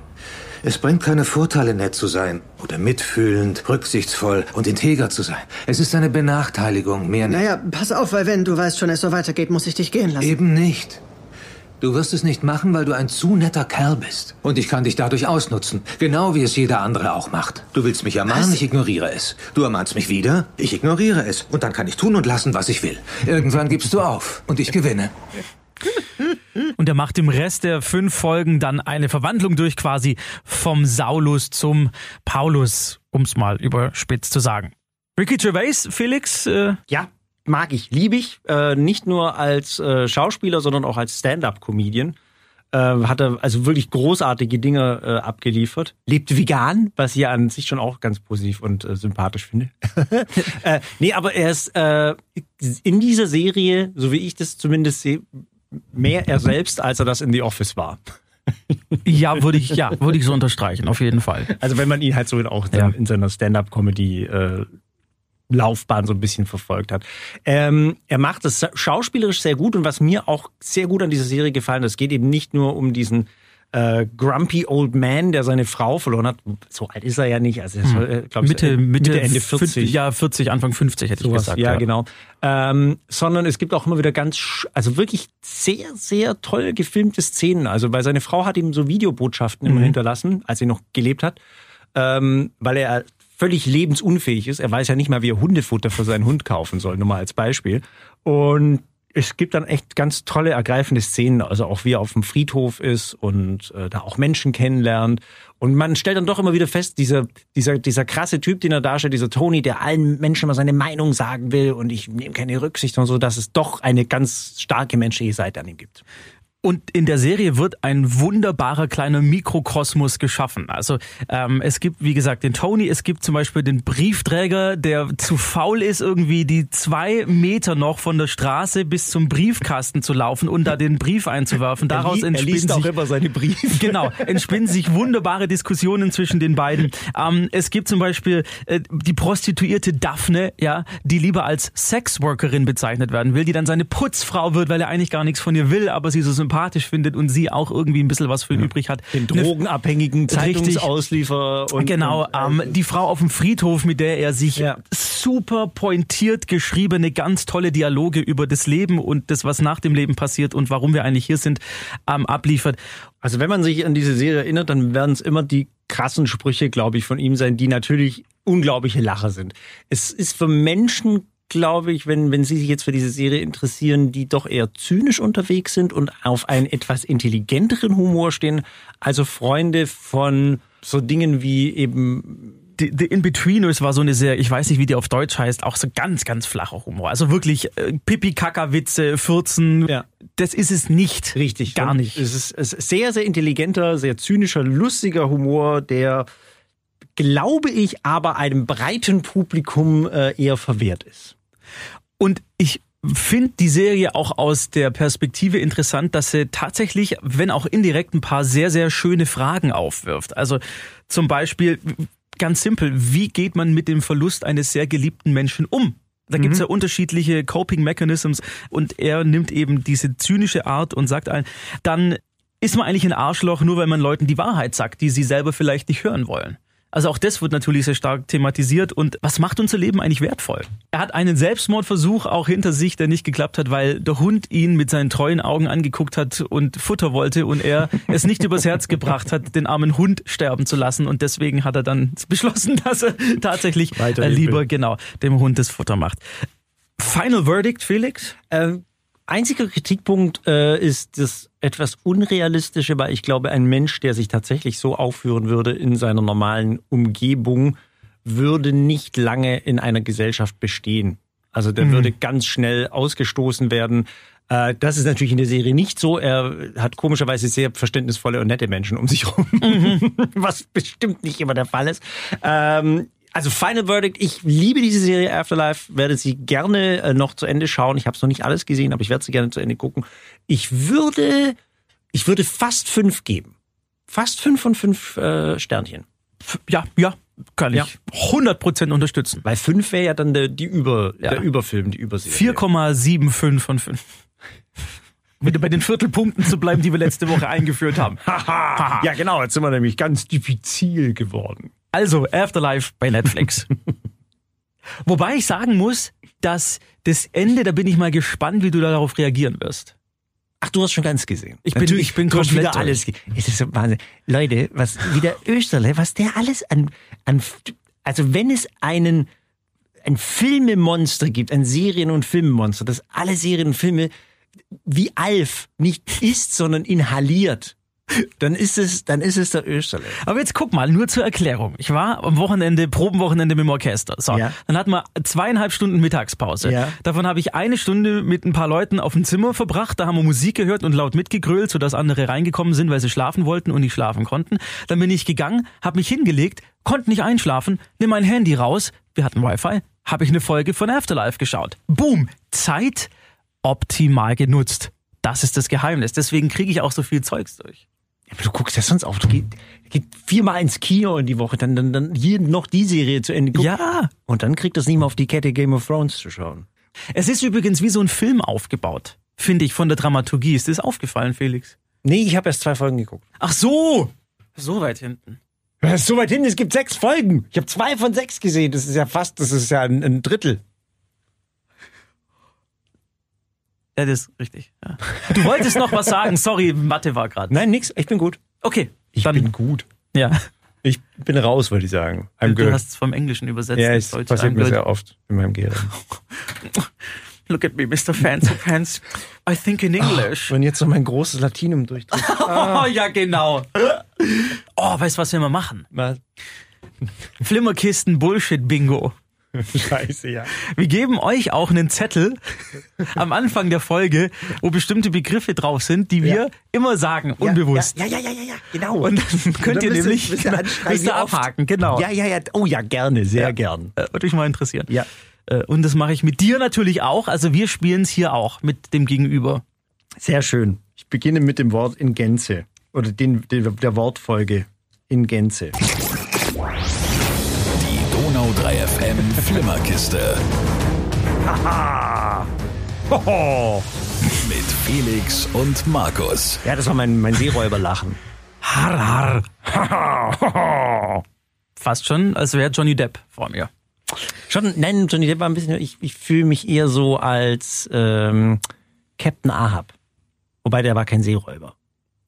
Es bringt keine Vorteile, nett zu sein oder mitfühlend, rücksichtsvoll und integer zu sein. Es ist eine Benachteiligung, mehr nicht. Naja, pass auf, weil wenn du weißt schon, es so weitergeht, muss ich dich gehen lassen. Eben nicht. Du wirst es nicht machen, weil du ein zu netter Kerl bist. Und ich kann dich dadurch ausnutzen. Genau wie es jeder andere auch macht. Du willst mich ermahnen, ich ignoriere es. Du ermahnst mich wieder, ich ignoriere es. Und dann kann ich tun und lassen, was ich will. Irgendwann gibst du auf und ich gewinne. Und er macht im Rest der fünf Folgen dann eine Verwandlung durch quasi vom Saulus zum Paulus, um es mal überspitzt zu sagen. Ricky Gervais, Felix? Äh ja, mag ich, liebe ich. Äh, nicht nur als äh, Schauspieler, sondern auch als Stand-up-Comedian. Äh, hat er also wirklich großartige Dinge äh, abgeliefert. Lebt vegan, was ich ja an sich schon auch ganz positiv und äh, sympathisch finde. äh, nee, aber er ist äh, in dieser Serie, so wie ich das zumindest sehe, mehr er selbst, als er das in The Office war. ja, würde ich, ja, würde ich so unterstreichen, auf jeden Fall. Also wenn man ihn halt so auch ja. in seiner Stand-up-Comedy äh, Laufbahn so ein bisschen verfolgt hat. Ähm, er macht es schauspielerisch sehr gut und was mir auch sehr gut an dieser Serie gefallen hat, es geht eben nicht nur um diesen äh, grumpy old man, der seine Frau verloren hat. So alt ist er ja nicht. Also, hm. äh, glaub, Mitte, Mitte, Mitte, Ende 40. Ja, 40, Anfang 50 hätte Sowas, ich gesagt. Ja, ja. genau. Ähm, sondern es gibt auch immer wieder ganz, also wirklich sehr, sehr toll gefilmte Szenen. Also, weil seine Frau hat ihm so Videobotschaften mhm. immer hinterlassen, als er noch gelebt hat. Ähm, weil er völlig lebensunfähig ist. Er weiß ja nicht mal, wie er Hundefutter für seinen Hund kaufen soll, nur mal als Beispiel. Und es gibt dann echt ganz tolle, ergreifende Szenen, also auch wie er auf dem Friedhof ist und äh, da auch Menschen kennenlernt. Und man stellt dann doch immer wieder fest, dieser, dieser, dieser krasse Typ, den er darstellt, dieser Tony, der allen Menschen mal seine Meinung sagen will und ich nehme keine Rücksicht und so, dass es doch eine ganz starke menschliche Seite an ihm gibt. Und in der Serie wird ein wunderbarer kleiner Mikrokosmos geschaffen. Also ähm, es gibt, wie gesagt, den Tony, es gibt zum Beispiel den Briefträger, der zu faul ist, irgendwie die zwei Meter noch von der Straße bis zum Briefkasten zu laufen und da den Brief einzuwerfen. Daraus er, er liest auch immer seine Briefe. Genau, entspinnen sich wunderbare Diskussionen zwischen den beiden. Ähm, es gibt zum Beispiel äh, die Prostituierte Daphne, ja, die lieber als Sexworkerin bezeichnet werden will, die dann seine Putzfrau wird, weil er eigentlich gar nichts von ihr will, aber sie so sympathisch sympathisch findet und sie auch irgendwie ein bisschen was für ihn ja. übrig hat. Den drogenabhängigen Zeitungsauslieferer und genau und, ähm, die Frau auf dem Friedhof, mit der er sich ja. super pointiert geschriebene, ganz tolle Dialoge über das Leben und das, was nach dem Leben passiert und warum wir eigentlich hier sind, ähm, abliefert. Also wenn man sich an diese Serie erinnert, dann werden es immer die krassen Sprüche, glaube ich, von ihm sein, die natürlich unglaubliche Lacher sind. Es ist für Menschen glaube ich, wenn, wenn Sie sich jetzt für diese Serie interessieren, die doch eher zynisch unterwegs sind und auf einen etwas intelligenteren Humor stehen. Also Freunde von so Dingen wie eben The, The In-Betweeners war so eine sehr, ich weiß nicht, wie die auf Deutsch heißt, auch so ganz, ganz flacher Humor. Also wirklich äh, Pipi-Kaka-Witze, Fürzen. Ja. Das ist es nicht. Richtig. Gar nicht. Es ist, es ist sehr, sehr intelligenter, sehr zynischer, lustiger Humor, der glaube ich, aber einem breiten Publikum äh, eher verwehrt ist. Und ich finde die Serie auch aus der Perspektive interessant, dass sie tatsächlich, wenn auch indirekt, ein paar sehr, sehr schöne Fragen aufwirft. Also zum Beispiel, ganz simpel, wie geht man mit dem Verlust eines sehr geliebten Menschen um? Da gibt's mhm. ja unterschiedliche Coping Mechanisms und er nimmt eben diese zynische Art und sagt allen, dann ist man eigentlich ein Arschloch, nur weil man Leuten die Wahrheit sagt, die sie selber vielleicht nicht hören wollen. Also auch das wird natürlich sehr stark thematisiert. Und was macht unser Leben eigentlich wertvoll? Er hat einen Selbstmordversuch auch hinter sich, der nicht geklappt hat, weil der Hund ihn mit seinen treuen Augen angeguckt hat und Futter wollte und er es nicht übers Herz gebracht hat, den armen Hund sterben zu lassen. Und deswegen hat er dann beschlossen, dass er tatsächlich äh, lieber genau dem Hund das Futter macht. Final Verdict, Felix? Ähm Einziger Kritikpunkt äh, ist das etwas Unrealistische, weil ich glaube, ein Mensch, der sich tatsächlich so aufführen würde in seiner normalen Umgebung, würde nicht lange in einer Gesellschaft bestehen. Also der mhm. würde ganz schnell ausgestoßen werden. Äh, das ist natürlich in der Serie nicht so. Er hat komischerweise sehr verständnisvolle und nette Menschen um sich herum, mhm. was bestimmt nicht immer der Fall ist. Ähm, also Final Verdict, ich liebe diese Serie Afterlife, werde sie gerne äh, noch zu Ende schauen. Ich habe es noch nicht alles gesehen, aber ich werde sie gerne zu Ende gucken. Ich würde, ich würde fast fünf geben. Fast fünf von fünf äh, Sternchen. Ja, ja, kann ich 100% unterstützen. Weil fünf wäre ja dann der, die Über, ja. der Überfilm, die Überserie. 4,75 von fünf. Wieder bei den Viertelpunkten zu bleiben, die wir letzte Woche eingeführt haben. ja, genau, jetzt sind wir nämlich ganz diffizil geworden. Also Afterlife bei Netflix. Wobei ich sagen muss, dass das Ende, da bin ich mal gespannt, wie du darauf reagieren wirst. Ach, du hast schon ganz gesehen. Ich bin- ich bin komplett wieder alles. Es ist so Wahnsinn. Leute, was wieder Österle, was der alles an, an, also wenn es einen, ein Filmemonster gibt, ein Serien- und Filmemonster, das alle Serien und Filme wie Alf nicht isst, sondern inhaliert, dann ist es, dann ist es der Österle. Aber jetzt guck mal, nur zur Erklärung. Ich war am Wochenende, Probenwochenende mit dem Orchester. So, Ja. dann hatten wir zweieinhalb Stunden Mittagspause. Ja. Davon habe ich eine Stunde mit ein paar Leuten auf dem Zimmer verbracht. Da haben wir Musik gehört und laut mitgegrölt, sodass andere reingekommen sind, weil sie schlafen wollten und nicht schlafen konnten. Dann bin ich gegangen, habe mich hingelegt, konnte nicht einschlafen, nimm mein Handy raus, wir hatten Wi-Fi, habe ich eine Folge von Afterlife geschaut. Boom, Zeit optimal genutzt. Das ist das Geheimnis. Deswegen kriege ich auch so viel Zeugs durch. Aber du guckst ja sonst auf. Du gehst, geht viermal ins Kino in die Woche, dann, dann, dann hier noch die Serie zu Ende gucken. Ja. Und dann kriegt das nicht mehr auf die Kette Game of Thrones zu schauen. Es ist übrigens wie so ein Film aufgebaut, finde ich, von der Dramaturgie. Ist dir das aufgefallen, Felix? Nee, ich habe erst zwei Folgen geguckt. Ach so! So weit hinten. So weit hin, es gibt sechs Folgen. Ich habe zwei von sechs gesehen. Das ist ja fast, das ist ja ein, ein Drittel. Ja, das ist richtig. Ja. Du wolltest noch was sagen. Sorry, Mathe war gerade. Nein, nix, ich bin gut. Okay, Ich dann, bin gut. ja. Ich bin raus, würde ich sagen. I'm Du good. hast es vom Englischen übersetzt. ja, es passiert I'm mir good. sehr oft in meinem Gehirn. Look at me, Mr. Fancy Pants. I think in English. Und jetzt noch mein großes Latinum durchdrücken. Oh, ja, genau. Oh, weißt du, was wir mal machen? Was? Flimmerkisten Bullshit Bingo. Scheiße, ja. Wir geben euch auch einen Zettel am Anfang der Folge, wo bestimmte Begriffe drauf sind, die wir Ja. immer sagen, unbewusst. Ja, ja, ja, ja, ja, genau. Und dann könnt ihr müsst ihr- nämlich müsst ihr anschreiben, müsst ihr abhaken, genau. Ja, ja, ja. Oh ja, gerne, sehr Ja. gern. Äh, Würde mich mal interessieren. Ja. Äh, Und das mache ich mit dir natürlich auch. Also wir spielen es hier auch mit dem Gegenüber. Sehr schön. Ich beginne mit dem Wort in Gänze. Oder den, der Wortfolge in Gänze. FM Flimmerkiste. Mit Felix und Markus. Ja, das war mein, mein Seeräuberlachen. Har, har. Fast schon, als wäre Johnny Depp vor mir. Schon, nein, Johnny Depp war ein bisschen, ich, ich fühle mich eher so als ähm, Captain Ahab. Wobei der war kein Seeräuber.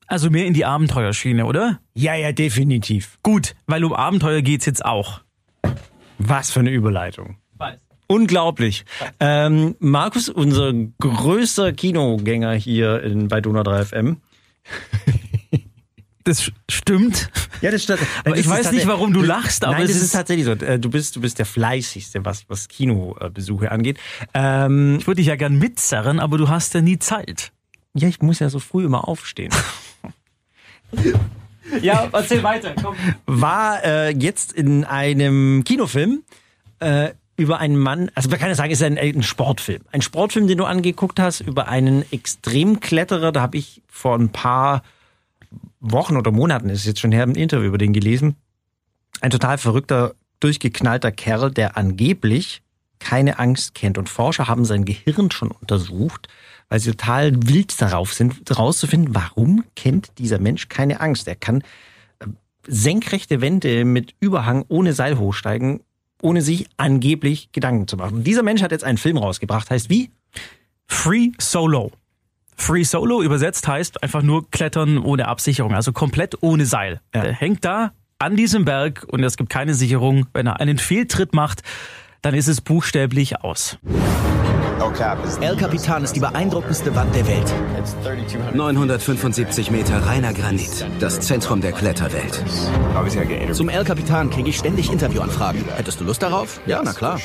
Also mehr in die Abenteuerschiene, oder? Ja, ja, definitiv. Gut, weil um Abenteuer geht's jetzt auch. Was für eine Überleitung. Weiß. Unglaublich. Ähm, Markus, unser größter Kinogänger hier in, bei Donau 3 FM. Das stimmt. Ja, das stimmt. Aber ich weiß nicht, warum du lachst, aber Nein, es das ist, ist- tatsächlich so. Äh, Du bist, du bist der fleißigste, was, was Kinobesuche angeht. Ähm, Ich würde dich ja gern mitzerren, aber du hast ja nie Zeit. ja, ich muss ja so früh immer aufstehen. Ja, erzähl weiter, komm. War äh, jetzt in einem Kinofilm äh, über einen Mann, also man kann ja sagen, es ist ein, ein Sportfilm. Ein Sportfilm, den du angeguckt hast, über einen Extremkletterer. Da habe ich vor ein paar Wochen oder Monaten, ist jetzt schon her, ein Interview über den gelesen. Ein total verrückter, durchgeknallter Kerl, der angeblich keine Angst kennt. Und Forscher haben sein Gehirn schon untersucht, weil sie total wild darauf sind, herauszufinden, warum kennt dieser Mensch keine Angst. Er kann äh, senkrechte Wände mit Überhang ohne Seil hochsteigen, ohne sich angeblich Gedanken zu machen. Und dieser Mensch hat jetzt einen Film rausgebracht, heißt wie? Free Solo. Free Solo übersetzt heißt einfach nur klettern ohne Absicherung, also komplett ohne Seil. Ja. Der hängt da an diesem Berg und es gibt keine Sicherung. Wenn er einen Fehltritt macht, dann ist es buchstäblich aus. El Capitan ist die beeindruckendste Wand der Welt. 975 Meter reiner Granit. Das Zentrum der Kletterwelt. Zum El Capitan kriege ich ständig Interviewanfragen. Hättest du Lust darauf? Ja, na klar.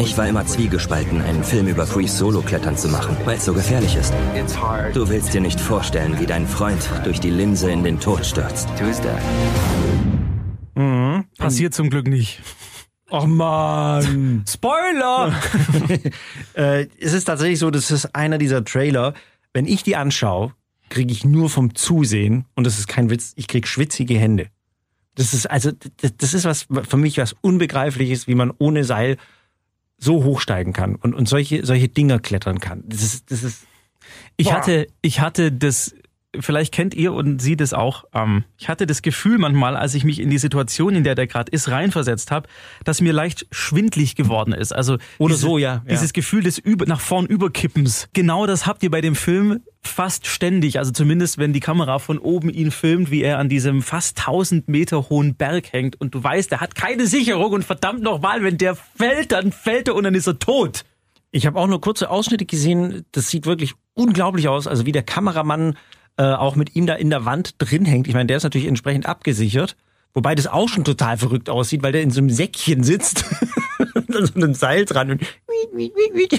Ich war immer zwiegespalten, einen Film über Free Solo Klettern zu machen, weil es so gefährlich ist. Du willst dir nicht vorstellen, wie dein Freund durch die Linse in den Tod stürzt. Passiert zum Glück nicht. Oh man. Spoiler! äh, es ist tatsächlich so, das ist einer dieser Trailer. Wenn ich die anschaue, kriege ich nur vom Zusehen, und das ist kein Witz, ich krieg schwitzige Hände. Das ist also, das, das ist was für mich was Unbegreifliches, wie man ohne Seil so hochsteigen kann und, und solche, solche Dinger klettern kann. Das ist, das ist, Ich Boah. hatte, ich hatte das vielleicht kennt ihr und sie das auch. Ähm, ich hatte das Gefühl manchmal, als ich mich in die Situation, in der der gerade ist, reinversetzt habe, dass mir leicht schwindlig geworden ist. Also Oder diese, so, ja, ja. Dieses Gefühl des über, nach vorn überkippens. Genau das habt ihr bei dem Film fast ständig. Also zumindest, wenn die Kamera von oben ihn filmt, wie er an diesem fast 1000 Meter hohen Berg hängt und du weißt, er hat keine Sicherung und verdammt nochmal, wenn der fällt, dann fällt er und dann ist er tot. Ich habe auch nur kurze Ausschnitte gesehen. Das sieht wirklich unglaublich aus. Also wie der Kameramann äh, auch mit ihm da in der Wand drin hängt. Ich meine, der ist natürlich entsprechend abgesichert. Wobei das auch schon total verrückt aussieht, weil der in so einem Säckchen sitzt und an so einem Seil dran und,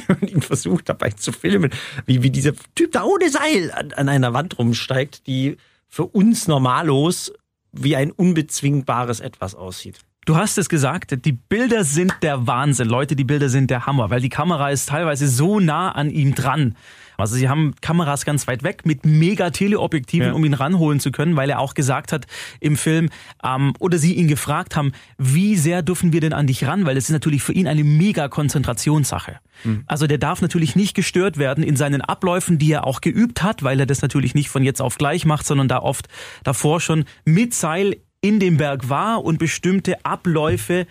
und ihn versucht dabei zu filmen, wie, wie dieser Typ da ohne Seil an, an einer Wand rumsteigt, die für uns normalos wie ein unbezwingbares Etwas aussieht. Du hast es gesagt, die Bilder sind der Wahnsinn. Leute, die Bilder sind der Hammer, weil die Kamera ist teilweise so nah an ihm dran. Also sie haben Kameras ganz weit weg mit mega Teleobjektiven, Ja. um ihn ranholen zu können, weil er auch gesagt hat im Film, ähm, oder sie ihn gefragt haben, wie sehr dürfen wir denn an dich ran? Weil das ist natürlich für ihn eine mega Konzentrationssache. Also der darf natürlich nicht gestört werden in seinen Abläufen, die er auch geübt hat, weil er das natürlich nicht von jetzt auf gleich macht, sondern da oft davor schon mit Seil in dem Berg war und bestimmte Abläufe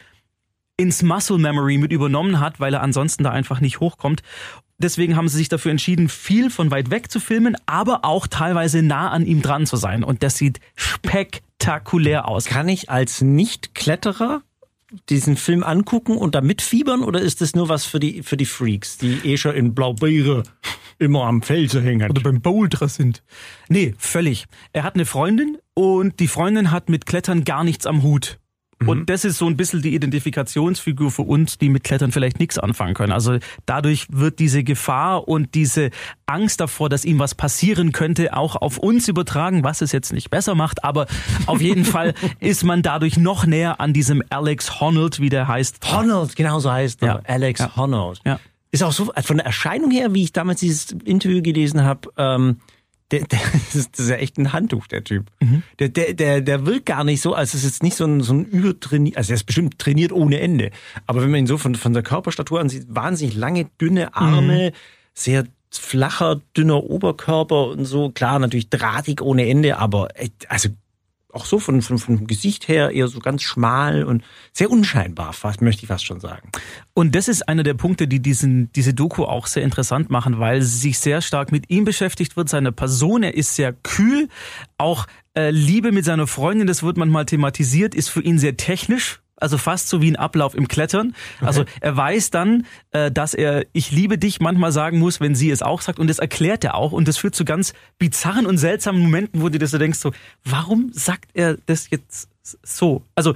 ins Muscle Memory mit übernommen hat, weil er ansonsten da einfach nicht hochkommt. Deswegen haben sie sich dafür entschieden, viel von weit weg zu filmen, aber auch teilweise nah an ihm dran zu sein. Und das sieht spektakulär aus. Kann ich als Nicht-Kletterer diesen Film angucken und da mitfiebern oder ist das nur was für die, für die Freaks, die eh schon in Blaubeere immer am Felsen hängen? Oder beim Boulder sind. Nee, völlig. Er hat eine Freundin und die Freundin hat mit Klettern gar nichts am Hut. Und das ist so ein bisschen die Identifikationsfigur für uns, die mit Klettern vielleicht nichts anfangen können. Also dadurch wird diese Gefahr und diese Angst davor, dass ihm was passieren könnte, auch auf uns übertragen, was es jetzt nicht besser macht. Aber auf jeden Fall ist man dadurch noch näher an diesem Alex Honnold, wie der heißt. Honnold, genau so heißt er. Ja. Alex Ja. Honnold. Ja. Ist auch so von der Erscheinung her, wie ich damals dieses Interview gelesen habe, ähm, der, der, das, ist, das ist ja echt ein Handtuch, der Typ. Der, der, der, der wirkt gar nicht so, als es jetzt nicht so ein, so ein übertrainiert, also er ist bestimmt trainiert ohne Ende. Aber wenn man ihn so von, von der Körperstatur ansieht, wahnsinnig lange, dünne Arme, sehr flacher, dünner Oberkörper und so. Klar, natürlich drahtig ohne Ende, aber echt, also auch so von, von, vom Gesicht her eher so ganz schmal und sehr unscheinbar, fast, möchte ich fast schon sagen. Und das ist einer der Punkte, die diesen, diese Doku auch sehr interessant machen, weil sie sich sehr stark mit ihm beschäftigt wird, seine Person. Er ist sehr kühl. Auch äh, Liebe mit seiner Freundin, das wird manchmal thematisiert, ist für ihn sehr technisch. Also fast so wie ein Ablauf im Klettern. Also er weiß dann, äh, dass er ich liebe dich manchmal sagen muss, wenn sie es auch sagt. Und das erklärt er auch. Und das führt zu ganz bizarren und seltsamen Momenten, wo du dir so denkst, so, warum sagt er das jetzt so? Also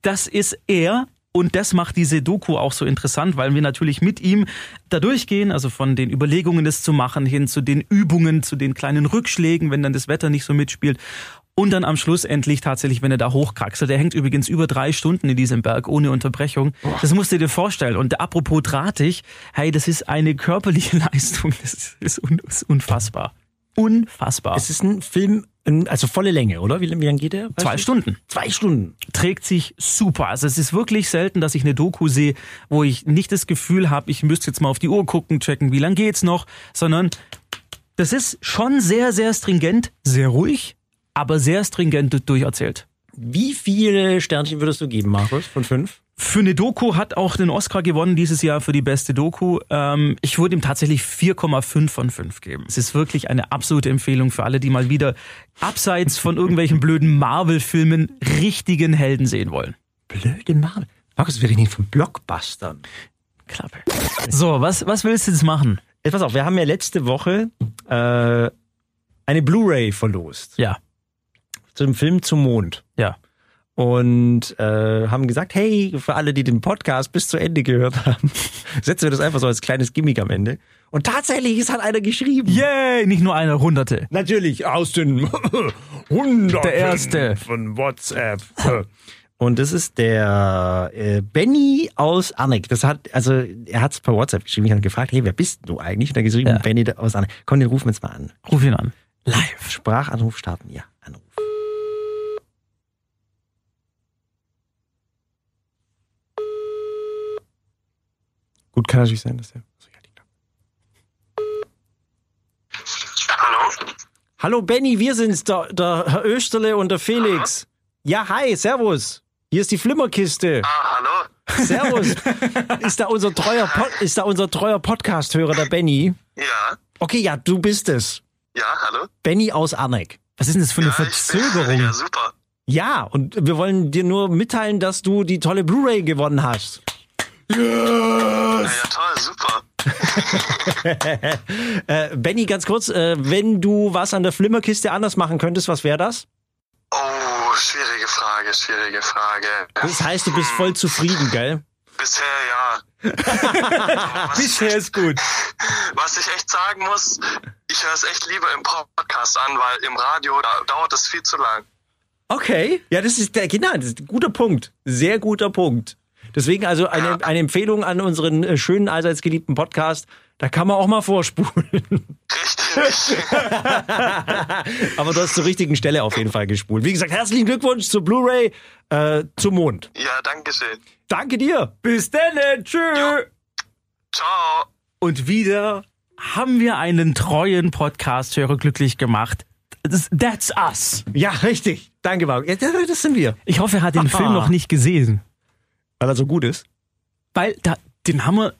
das ist er und das macht diese Doku auch so interessant, weil wir natürlich mit ihm da durchgehen, also von den Überlegungen, das zu machen, hin zu den Übungen, zu den kleinen Rückschlägen, wenn dann das Wetter nicht so mitspielt. Und dann am Schluss endlich tatsächlich, wenn er da hochkraxelt. Der hängt übrigens über drei Stunden in diesem Berg ohne Unterbrechung. Das musst du dir vorstellen. Und apropos drahtig, hey, das ist eine körperliche Leistung. Das ist, un, ist unfassbar. Unfassbar. Es ist ein Film, also volle Länge, oder? Wie, wie lange geht der? Zwei du? Stunden. Zwei Stunden. Trägt sich super. Also es ist wirklich selten, dass ich eine Doku sehe, wo ich nicht das Gefühl habe, ich müsste jetzt mal auf die Uhr gucken, checken, wie lang geht's noch, sondern das ist schon sehr, sehr stringent, sehr ruhig, aber sehr stringent durcherzählt. Wie viele Sternchen würdest du geben, Markus, von fünf? Für eine Doku hat auch den Oscar gewonnen dieses Jahr für die beste Doku. Ähm, ich würde ihm tatsächlich 4,5 von 5 geben. Es ist wirklich eine absolute Empfehlung für alle, die mal wieder abseits von irgendwelchen blöden Marvel-Filmen richtigen Helden sehen wollen. Blöde Marvel. Markus, wir reden hier von Blockbustern. Klappe. So, was, was willst du jetzt machen? Jetzt pass auf, wir haben ja letzte Woche äh, eine Blu-ray verlost. Ja. Zu dem Film Zum Mond. Ja. Und äh, haben gesagt, hey, für alle, die den Podcast bis zu Ende gehört haben, setzen wir das einfach so als kleines Gimmick am Ende. Und tatsächlich, es hat einer geschrieben. Yay, nicht nur einer, hunderte. Natürlich, aus den Hunderten Der Erste. von WhatsApp. Und das ist der äh, Benny aus Arnek. Das hat, also er hat es per WhatsApp geschrieben. Ich habe gefragt, hey, wer bist du eigentlich? Und er hat geschrieben, Ja. Benny aus Arnek. Komm, den rufen wir jetzt mal an. Ruf ihn an. Live. Sprachanruf starten. Ja, Anruf. Gut, kann natürlich sein, dass er. Hallo? Hallo Benny, wir sind's, der, der Herr Österle und der Felix. Ja, hi, servus. Hier ist die Flimmerkiste. Ah, hallo. Servus. ist da unser treuer, Pod, ist da unser treuer Podcast-Hörer, der Benny? Ja. Okay, ja, du bist es. Ja, hallo. Benny aus Arneck. Was ist denn das für eine Ja, ich bin- Verzögerung? Ja, super. Ja, und wir wollen dir nur mitteilen, dass du die tolle Blu-ray gewonnen hast. Super. äh, Benny, ganz kurz, äh, wenn du was an der Flimmerkiste anders machen könntest, was wäre das? Oh, schwierige Frage, schwierige Frage. Das heißt, du bist voll zufrieden, gell? Bisher ja. Bisher ist gut. Was ich echt sagen muss, ich höre es echt lieber im Podcast an, weil im Radio da dauert es viel zu lang. Okay. Ja, das ist der, genau, das ist ein guter Punkt. Sehr guter Punkt. Deswegen also eine, eine Empfehlung an unseren äh, schönen, allseits geliebten Podcast. Da kann man auch mal vorspulen. Aber du hast zur richtigen Stelle auf jeden Fall gespult. Wie gesagt, herzlichen Glückwunsch zur Blu-ray äh, zum Mond. Ja, danke schön. Danke dir. Bis dann, tschö. Ciao. Und wieder haben wir einen treuen Podcast-Hörer glücklich gemacht. Das, that's us. Ja, richtig. Danke, Marco. Ja, das sind wir. Ich hoffe, er hat den Aha. Film noch nicht gesehen. Weil er so gut ist. Weil da, den haben wir,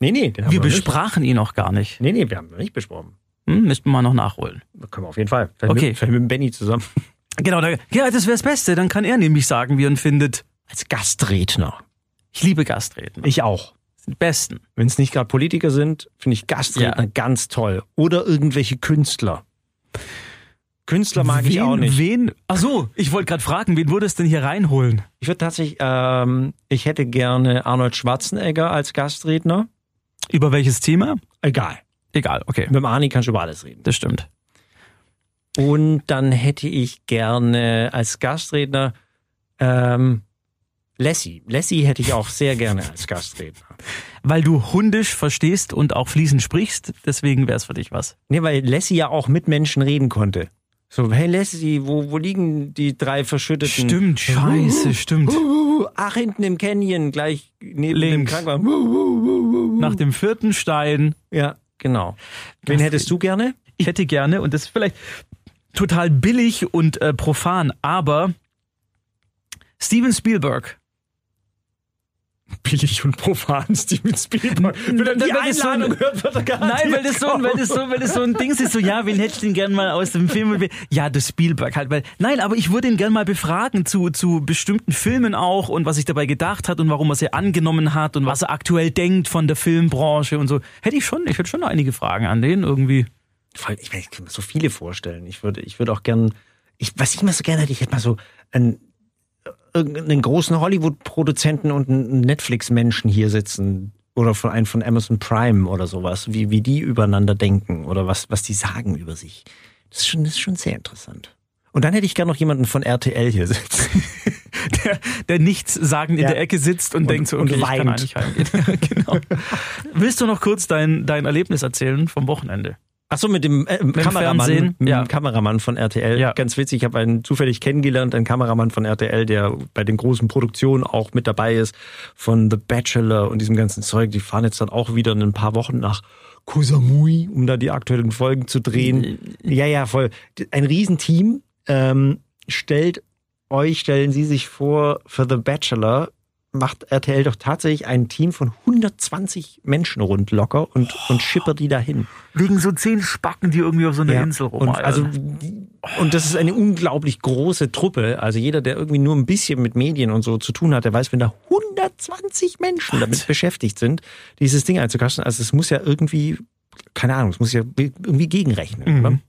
Nee, nee, den haben wir wir nicht. besprachen ihn noch gar nicht. Nee, nee, wir haben ihn nicht besprochen. Hm, müssten wir mal noch nachholen. Können wir auf jeden Fall. Vielleicht Okay. Mit, vielleicht mit dem Benny zusammen. Genau, da, ja, das wäre das Beste. Dann kann er nämlich sagen, wie er ihn findet. Als Gastredner. Ich liebe Gastredner. Ich auch. Das sind die Besten. Wenn es nicht gerade Politiker sind, finde ich Gastredner Ja. ganz toll. Oder irgendwelche Künstler. Künstler mag wen, ich auch nicht. Wen? Ach so, ich wollte gerade fragen, wen würdest du denn hier reinholen? Ich würde tatsächlich, ähm, ich hätte gerne Arnold Schwarzenegger als Gastredner. Über welches Thema? Egal. Egal, okay. Mit dem Arnie kannst du über alles reden. Das stimmt. Und dann hätte ich gerne als Gastredner ähm, Lassie. Lassie hätte ich auch sehr gerne als Gastredner. Weil du Hundisch verstehst und auch fließend sprichst, deswegen wäre es für dich was. Nee, weil Lassie ja auch mit Menschen reden konnte. So, hey Lassie, wo, wo liegen die drei verschütteten? Stimmt, scheiße, stimmt. Ach, hinten im Canyon, gleich neben dem Links. Krankenwagen. Nach dem vierten Stein. Ja, genau. Wen hättest du gerne? Ich hätte gerne, und das ist vielleicht total billig und äh, profan, aber Steven Spielberg. Billig und profan, Steven Spielberg. Wenn er die das so ein- Einladung hört, wird er gar Nein, weil das, so, ein- weil, das so, weil das so ein Ding ist, so, ja, wen hättest du denn gern mal aus dem Film? Ja, das Spielberg halt, weil, nein, aber ich würde ihn gern mal befragen zu, zu bestimmten Filmen auch und was sich dabei gedacht hat und warum er sie angenommen hat und was er aktuell denkt von der Filmbranche und so. Hätte ich schon, ich hätte schon noch einige Fragen an den irgendwie. Ich, ich kann mir so viele vorstellen. Ich würde, ich würde auch gern, ich, was ich mal so gerne hätte, ich hätte mal so einen, irgendeinen großen Hollywood-Produzenten und einen Netflix-Menschen hier sitzen. Oder von einem von Amazon Prime oder sowas, wie, wie die übereinander denken oder was, was die sagen über sich. Das ist schon, das ist schon sehr interessant. Und dann hätte ich gern noch jemanden von RTL hier sitzen. Der, der nichts sagend in Ja. der Ecke sitzt und, Und- denkt so, und okay, ich kann weint. eigentlich heimgehen. Ja, genau. Willst du noch kurz dein, dein Erlebnis erzählen vom Wochenende? Ach so, mit dem, äh, Kameramann, Fernsehen, mit ja. dem Kameramann von RTL. Ja. Ganz witzig, ich habe einen zufällig kennengelernt, einen Kameramann von RTL, der bei den großen Produktionen auch mit dabei ist, von The Bachelor und diesem ganzen Zeug. Die fahren jetzt dann auch wieder in ein paar Wochen nach Koh Samui, um da die aktuellen Folgen zu drehen. Ja, ja, voll. Ein Riesenteam. Ähm, stellt euch, stellen Sie sich vor, für The Bachelor macht RTL doch tatsächlich ein Team von 120 Menschen rund locker und, und schippert die dahin. Liegen so zehn Spacken, die irgendwie auf so einer Ja, Insel und, rumeiern. also, und das ist eine unglaublich große Truppe. Also jeder, der irgendwie nur ein bisschen mit Medien und so zu tun hat, der weiß, wenn da 120 Menschen damit beschäftigt sind, dieses Ding einzukasten, also es muss ja irgendwie, keine Ahnung, es muss ja irgendwie gegenrechnen. Mhm.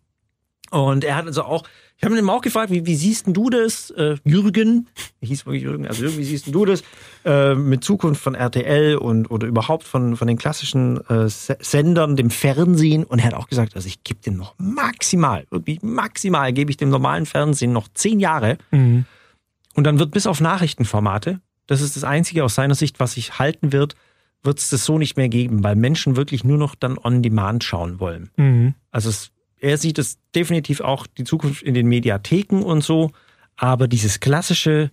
Und er hat also auch, ich habe ihn auch gefragt, wie, wie siehst denn du das, äh, Jürgen, hieß wirklich Jürgen, also Jürgen, wie siehst denn du das äh, mit Zukunft von RTL und oder überhaupt von, von den klassischen äh, Se- Sendern, dem Fernsehen? Und er hat auch gesagt, also ich gebe dem noch maximal, wirklich maximal gebe ich dem normalen Fernsehen noch zehn Jahre. Mhm. Und dann wird bis auf Nachrichtenformate, das ist das Einzige aus seiner Sicht, was sich halten wird, wird es das so nicht mehr geben, weil Menschen wirklich nur noch dann on demand schauen wollen. Mhm. Also es, er sieht es definitiv auch die Zukunft in den Mediatheken und so, aber dieses klassische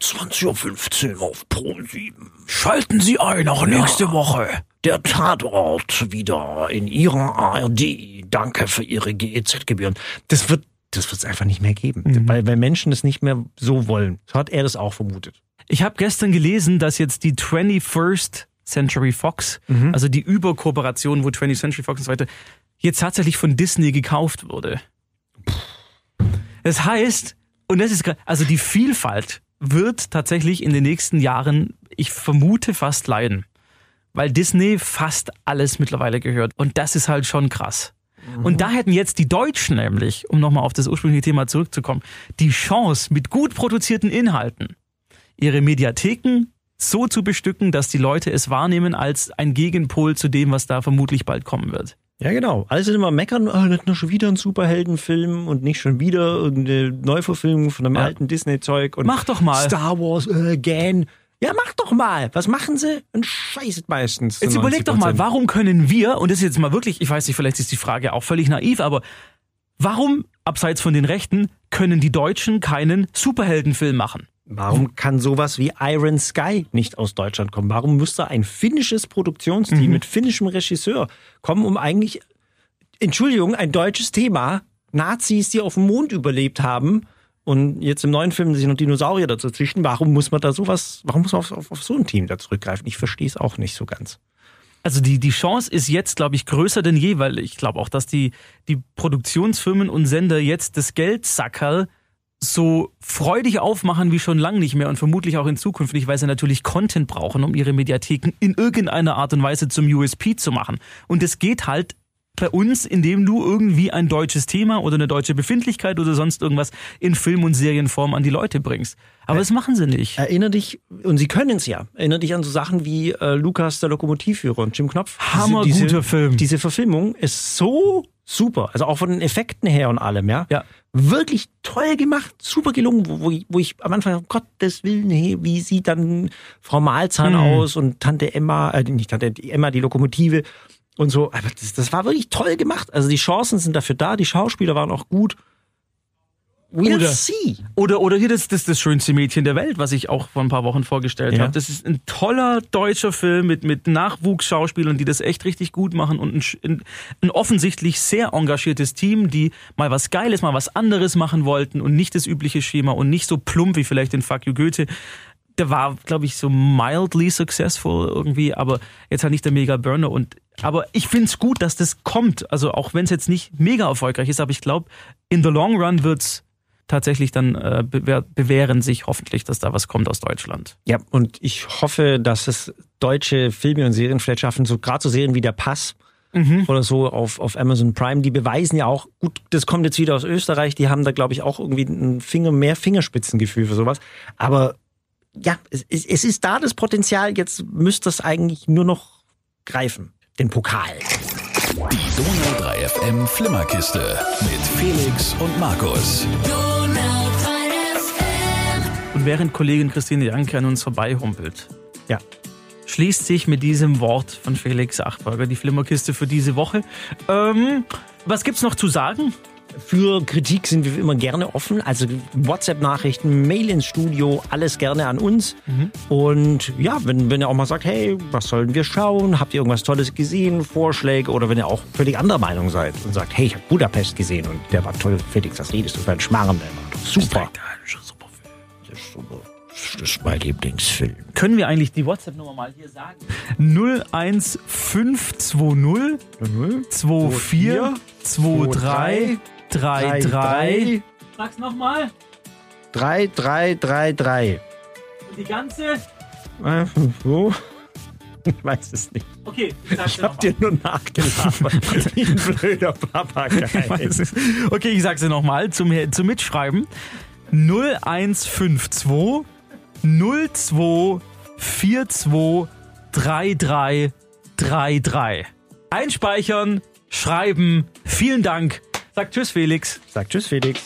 20.15 Uhr auf Pro7. Schalten Sie ein, auch nächste Woche. Der Tatort wieder in Ihrer ARD. Danke für Ihre GEZ-Gebühren. Das wird das wird es einfach nicht mehr geben, weil, weil Menschen es nicht mehr so wollen. So hat er das auch vermutet. Ich habe gestern gelesen, dass jetzt die 21st Century Fox, also die Überkooperation, wo 20th Century Fox und so weiter, jetzt tatsächlich von Disney gekauft wurde. Das heißt, und das ist also die Vielfalt wird tatsächlich in den nächsten Jahren, ich vermute, fast leiden. Weil Disney fast alles mittlerweile gehört. Und das ist halt schon krass. Und da hätten jetzt die Deutschen nämlich, um nochmal auf das ursprüngliche Thema zurückzukommen, die Chance, mit gut produzierten Inhalten ihre Mediatheken so zu bestücken, dass die Leute es wahrnehmen als ein Gegenpol zu dem, was da vermutlich bald kommen wird. Ja, genau. Alle sind immer meckern, ah, nicht noch schon wieder ein Superheldenfilm und nicht schon wieder irgendeine Neuverfilmung von einem Ja. alten Disney-Zeug. und Mach doch mal. Star Wars äh, again. Ja, mach doch mal. Was machen sie? Ein Scheiß meistens. Jetzt überleg doch mal, 90%. warum können wir, und das ist jetzt mal wirklich, ich weiß nicht, vielleicht ist die Frage auch völlig naiv, aber warum, abseits von den Rechten, können die Deutschen keinen Superheldenfilm machen? Warum kann sowas wie Iron Sky nicht aus Deutschland kommen? Warum müsste ein finnisches Produktionsteam Mhm. mit finnischem Regisseur kommen, um eigentlich, Entschuldigung, ein deutsches Thema, Nazis, die auf dem Mond überlebt haben und jetzt im neuen Film sich noch Dinosaurier dazu züchten, warum muss man da sowas, warum muss man auf, auf, auf so ein Team da zurückgreifen? Ich verstehe es auch nicht so ganz. Also die, die Chance ist jetzt, glaube ich, größer denn je, weil ich glaube auch, dass die, die Produktionsfirmen und Sender jetzt das Geldsackerl so freudig aufmachen wie schon lange nicht mehr und vermutlich auch in Zukunft nicht, weil sie natürlich Content brauchen, um ihre Mediatheken in irgendeiner Art und Weise zum USP zu machen. Und es geht halt bei uns, indem du irgendwie ein deutsches Thema oder eine deutsche Befindlichkeit oder sonst irgendwas in Film- und Serienform an die Leute bringst. Aber das machen sie nicht. Erinner dich, und sie können es ja, erinnere dich an so Sachen wie äh, Lukas, der Lokomotivführer und Jim Knopf. Hammerguter diese, Film. Diese Verfilmung ist so super, also auch von den Effekten her und allem, ja. Ja. Wirklich toll gemacht, super gelungen, wo, wo, ich, wo ich am Anfang, um Gottes Willen, hey, wie sieht dann Frau Malzahn Hm. aus und Tante Emma, äh, nicht Tante die Emma, die Lokomotive und so. Aber das, das war wirklich toll gemacht. Also die Chancen sind dafür da, die Schauspieler waren auch gut. We'll Oder- see. Oder, oder hier das, das, das schönste Mädchen der Welt, was ich auch vor ein paar Wochen vorgestellt Ja. habe. Das ist ein toller deutscher Film mit, mit Nachwuchsschauspielern, die das echt richtig gut machen und ein, ein, offensichtlich sehr engagiertes Team, die mal was Geiles, mal was anderes machen wollten und nicht das übliche Schema und nicht so plump wie vielleicht in Fuck You Goethe. Der war, glaube ich, so mildly successful irgendwie, aber jetzt halt nicht der mega Burner und aber ich find's gut, dass das kommt. Also auch wenn es jetzt nicht mega erfolgreich ist, aber ich glaube, in the long run wird's tatsächlich dann äh, bewähr, bewähren sich hoffentlich, dass da was kommt aus Deutschland. Ja, und ich hoffe, dass es deutsche Filme und Serien vielleicht schaffen, so gerade so Serien wie Der Pass oder so auf, auf Amazon Prime, die beweisen ja auch, gut, das kommt jetzt wieder aus Österreich, die haben da, glaube ich, auch irgendwie ein Finger, mehr Fingerspitzengefühl für sowas. Aber ja, es, es es ist da das Potenzial, jetzt müsste es eigentlich nur noch greifen, den Pokal. Die Donau 3 FM Flimmerkiste mit Felix und Markus. Und während Kollegin Christine Janke an uns vorbeihumpelt, Ja. schließt sich mit diesem Wort von Felix Achberger die Flimmerkiste für diese Woche. Ähm, was gibt's noch zu sagen? Für Kritik sind wir immer gerne offen. Also WhatsApp-Nachrichten, Mail ins Studio, alles gerne an uns. Und ja, wenn, wenn ihr auch mal sagt, hey, was sollen wir schauen? Habt ihr irgendwas Tolles gesehen? Vorschläge? Oder wenn ihr auch völlig anderer Meinung seid und sagt, hey, ich habe Budapest gesehen und der war toll. Felix, was redest du für ein Schmarrn? Der war doch super. Das ist super. Das ist mein Lieblingsfilm. Können wir eigentlich die WhatsApp-Nummer mal hier sagen? 01520 24 23 33. Sag's nochmal. 3, 3, 3, 3. Und die ganze. Äh, wo? Ich weiß es nicht. Okay, Ich hab dir nur nachgelabert. Wie ein blöder Papagei. Okay, ich sag's dir nochmal zum, zum Mitschreiben. 0152 02 42 33 33. Einspeichern, schreiben. Vielen Dank. Sagt Tschüss, Felix. Sagt Tschüss, Felix.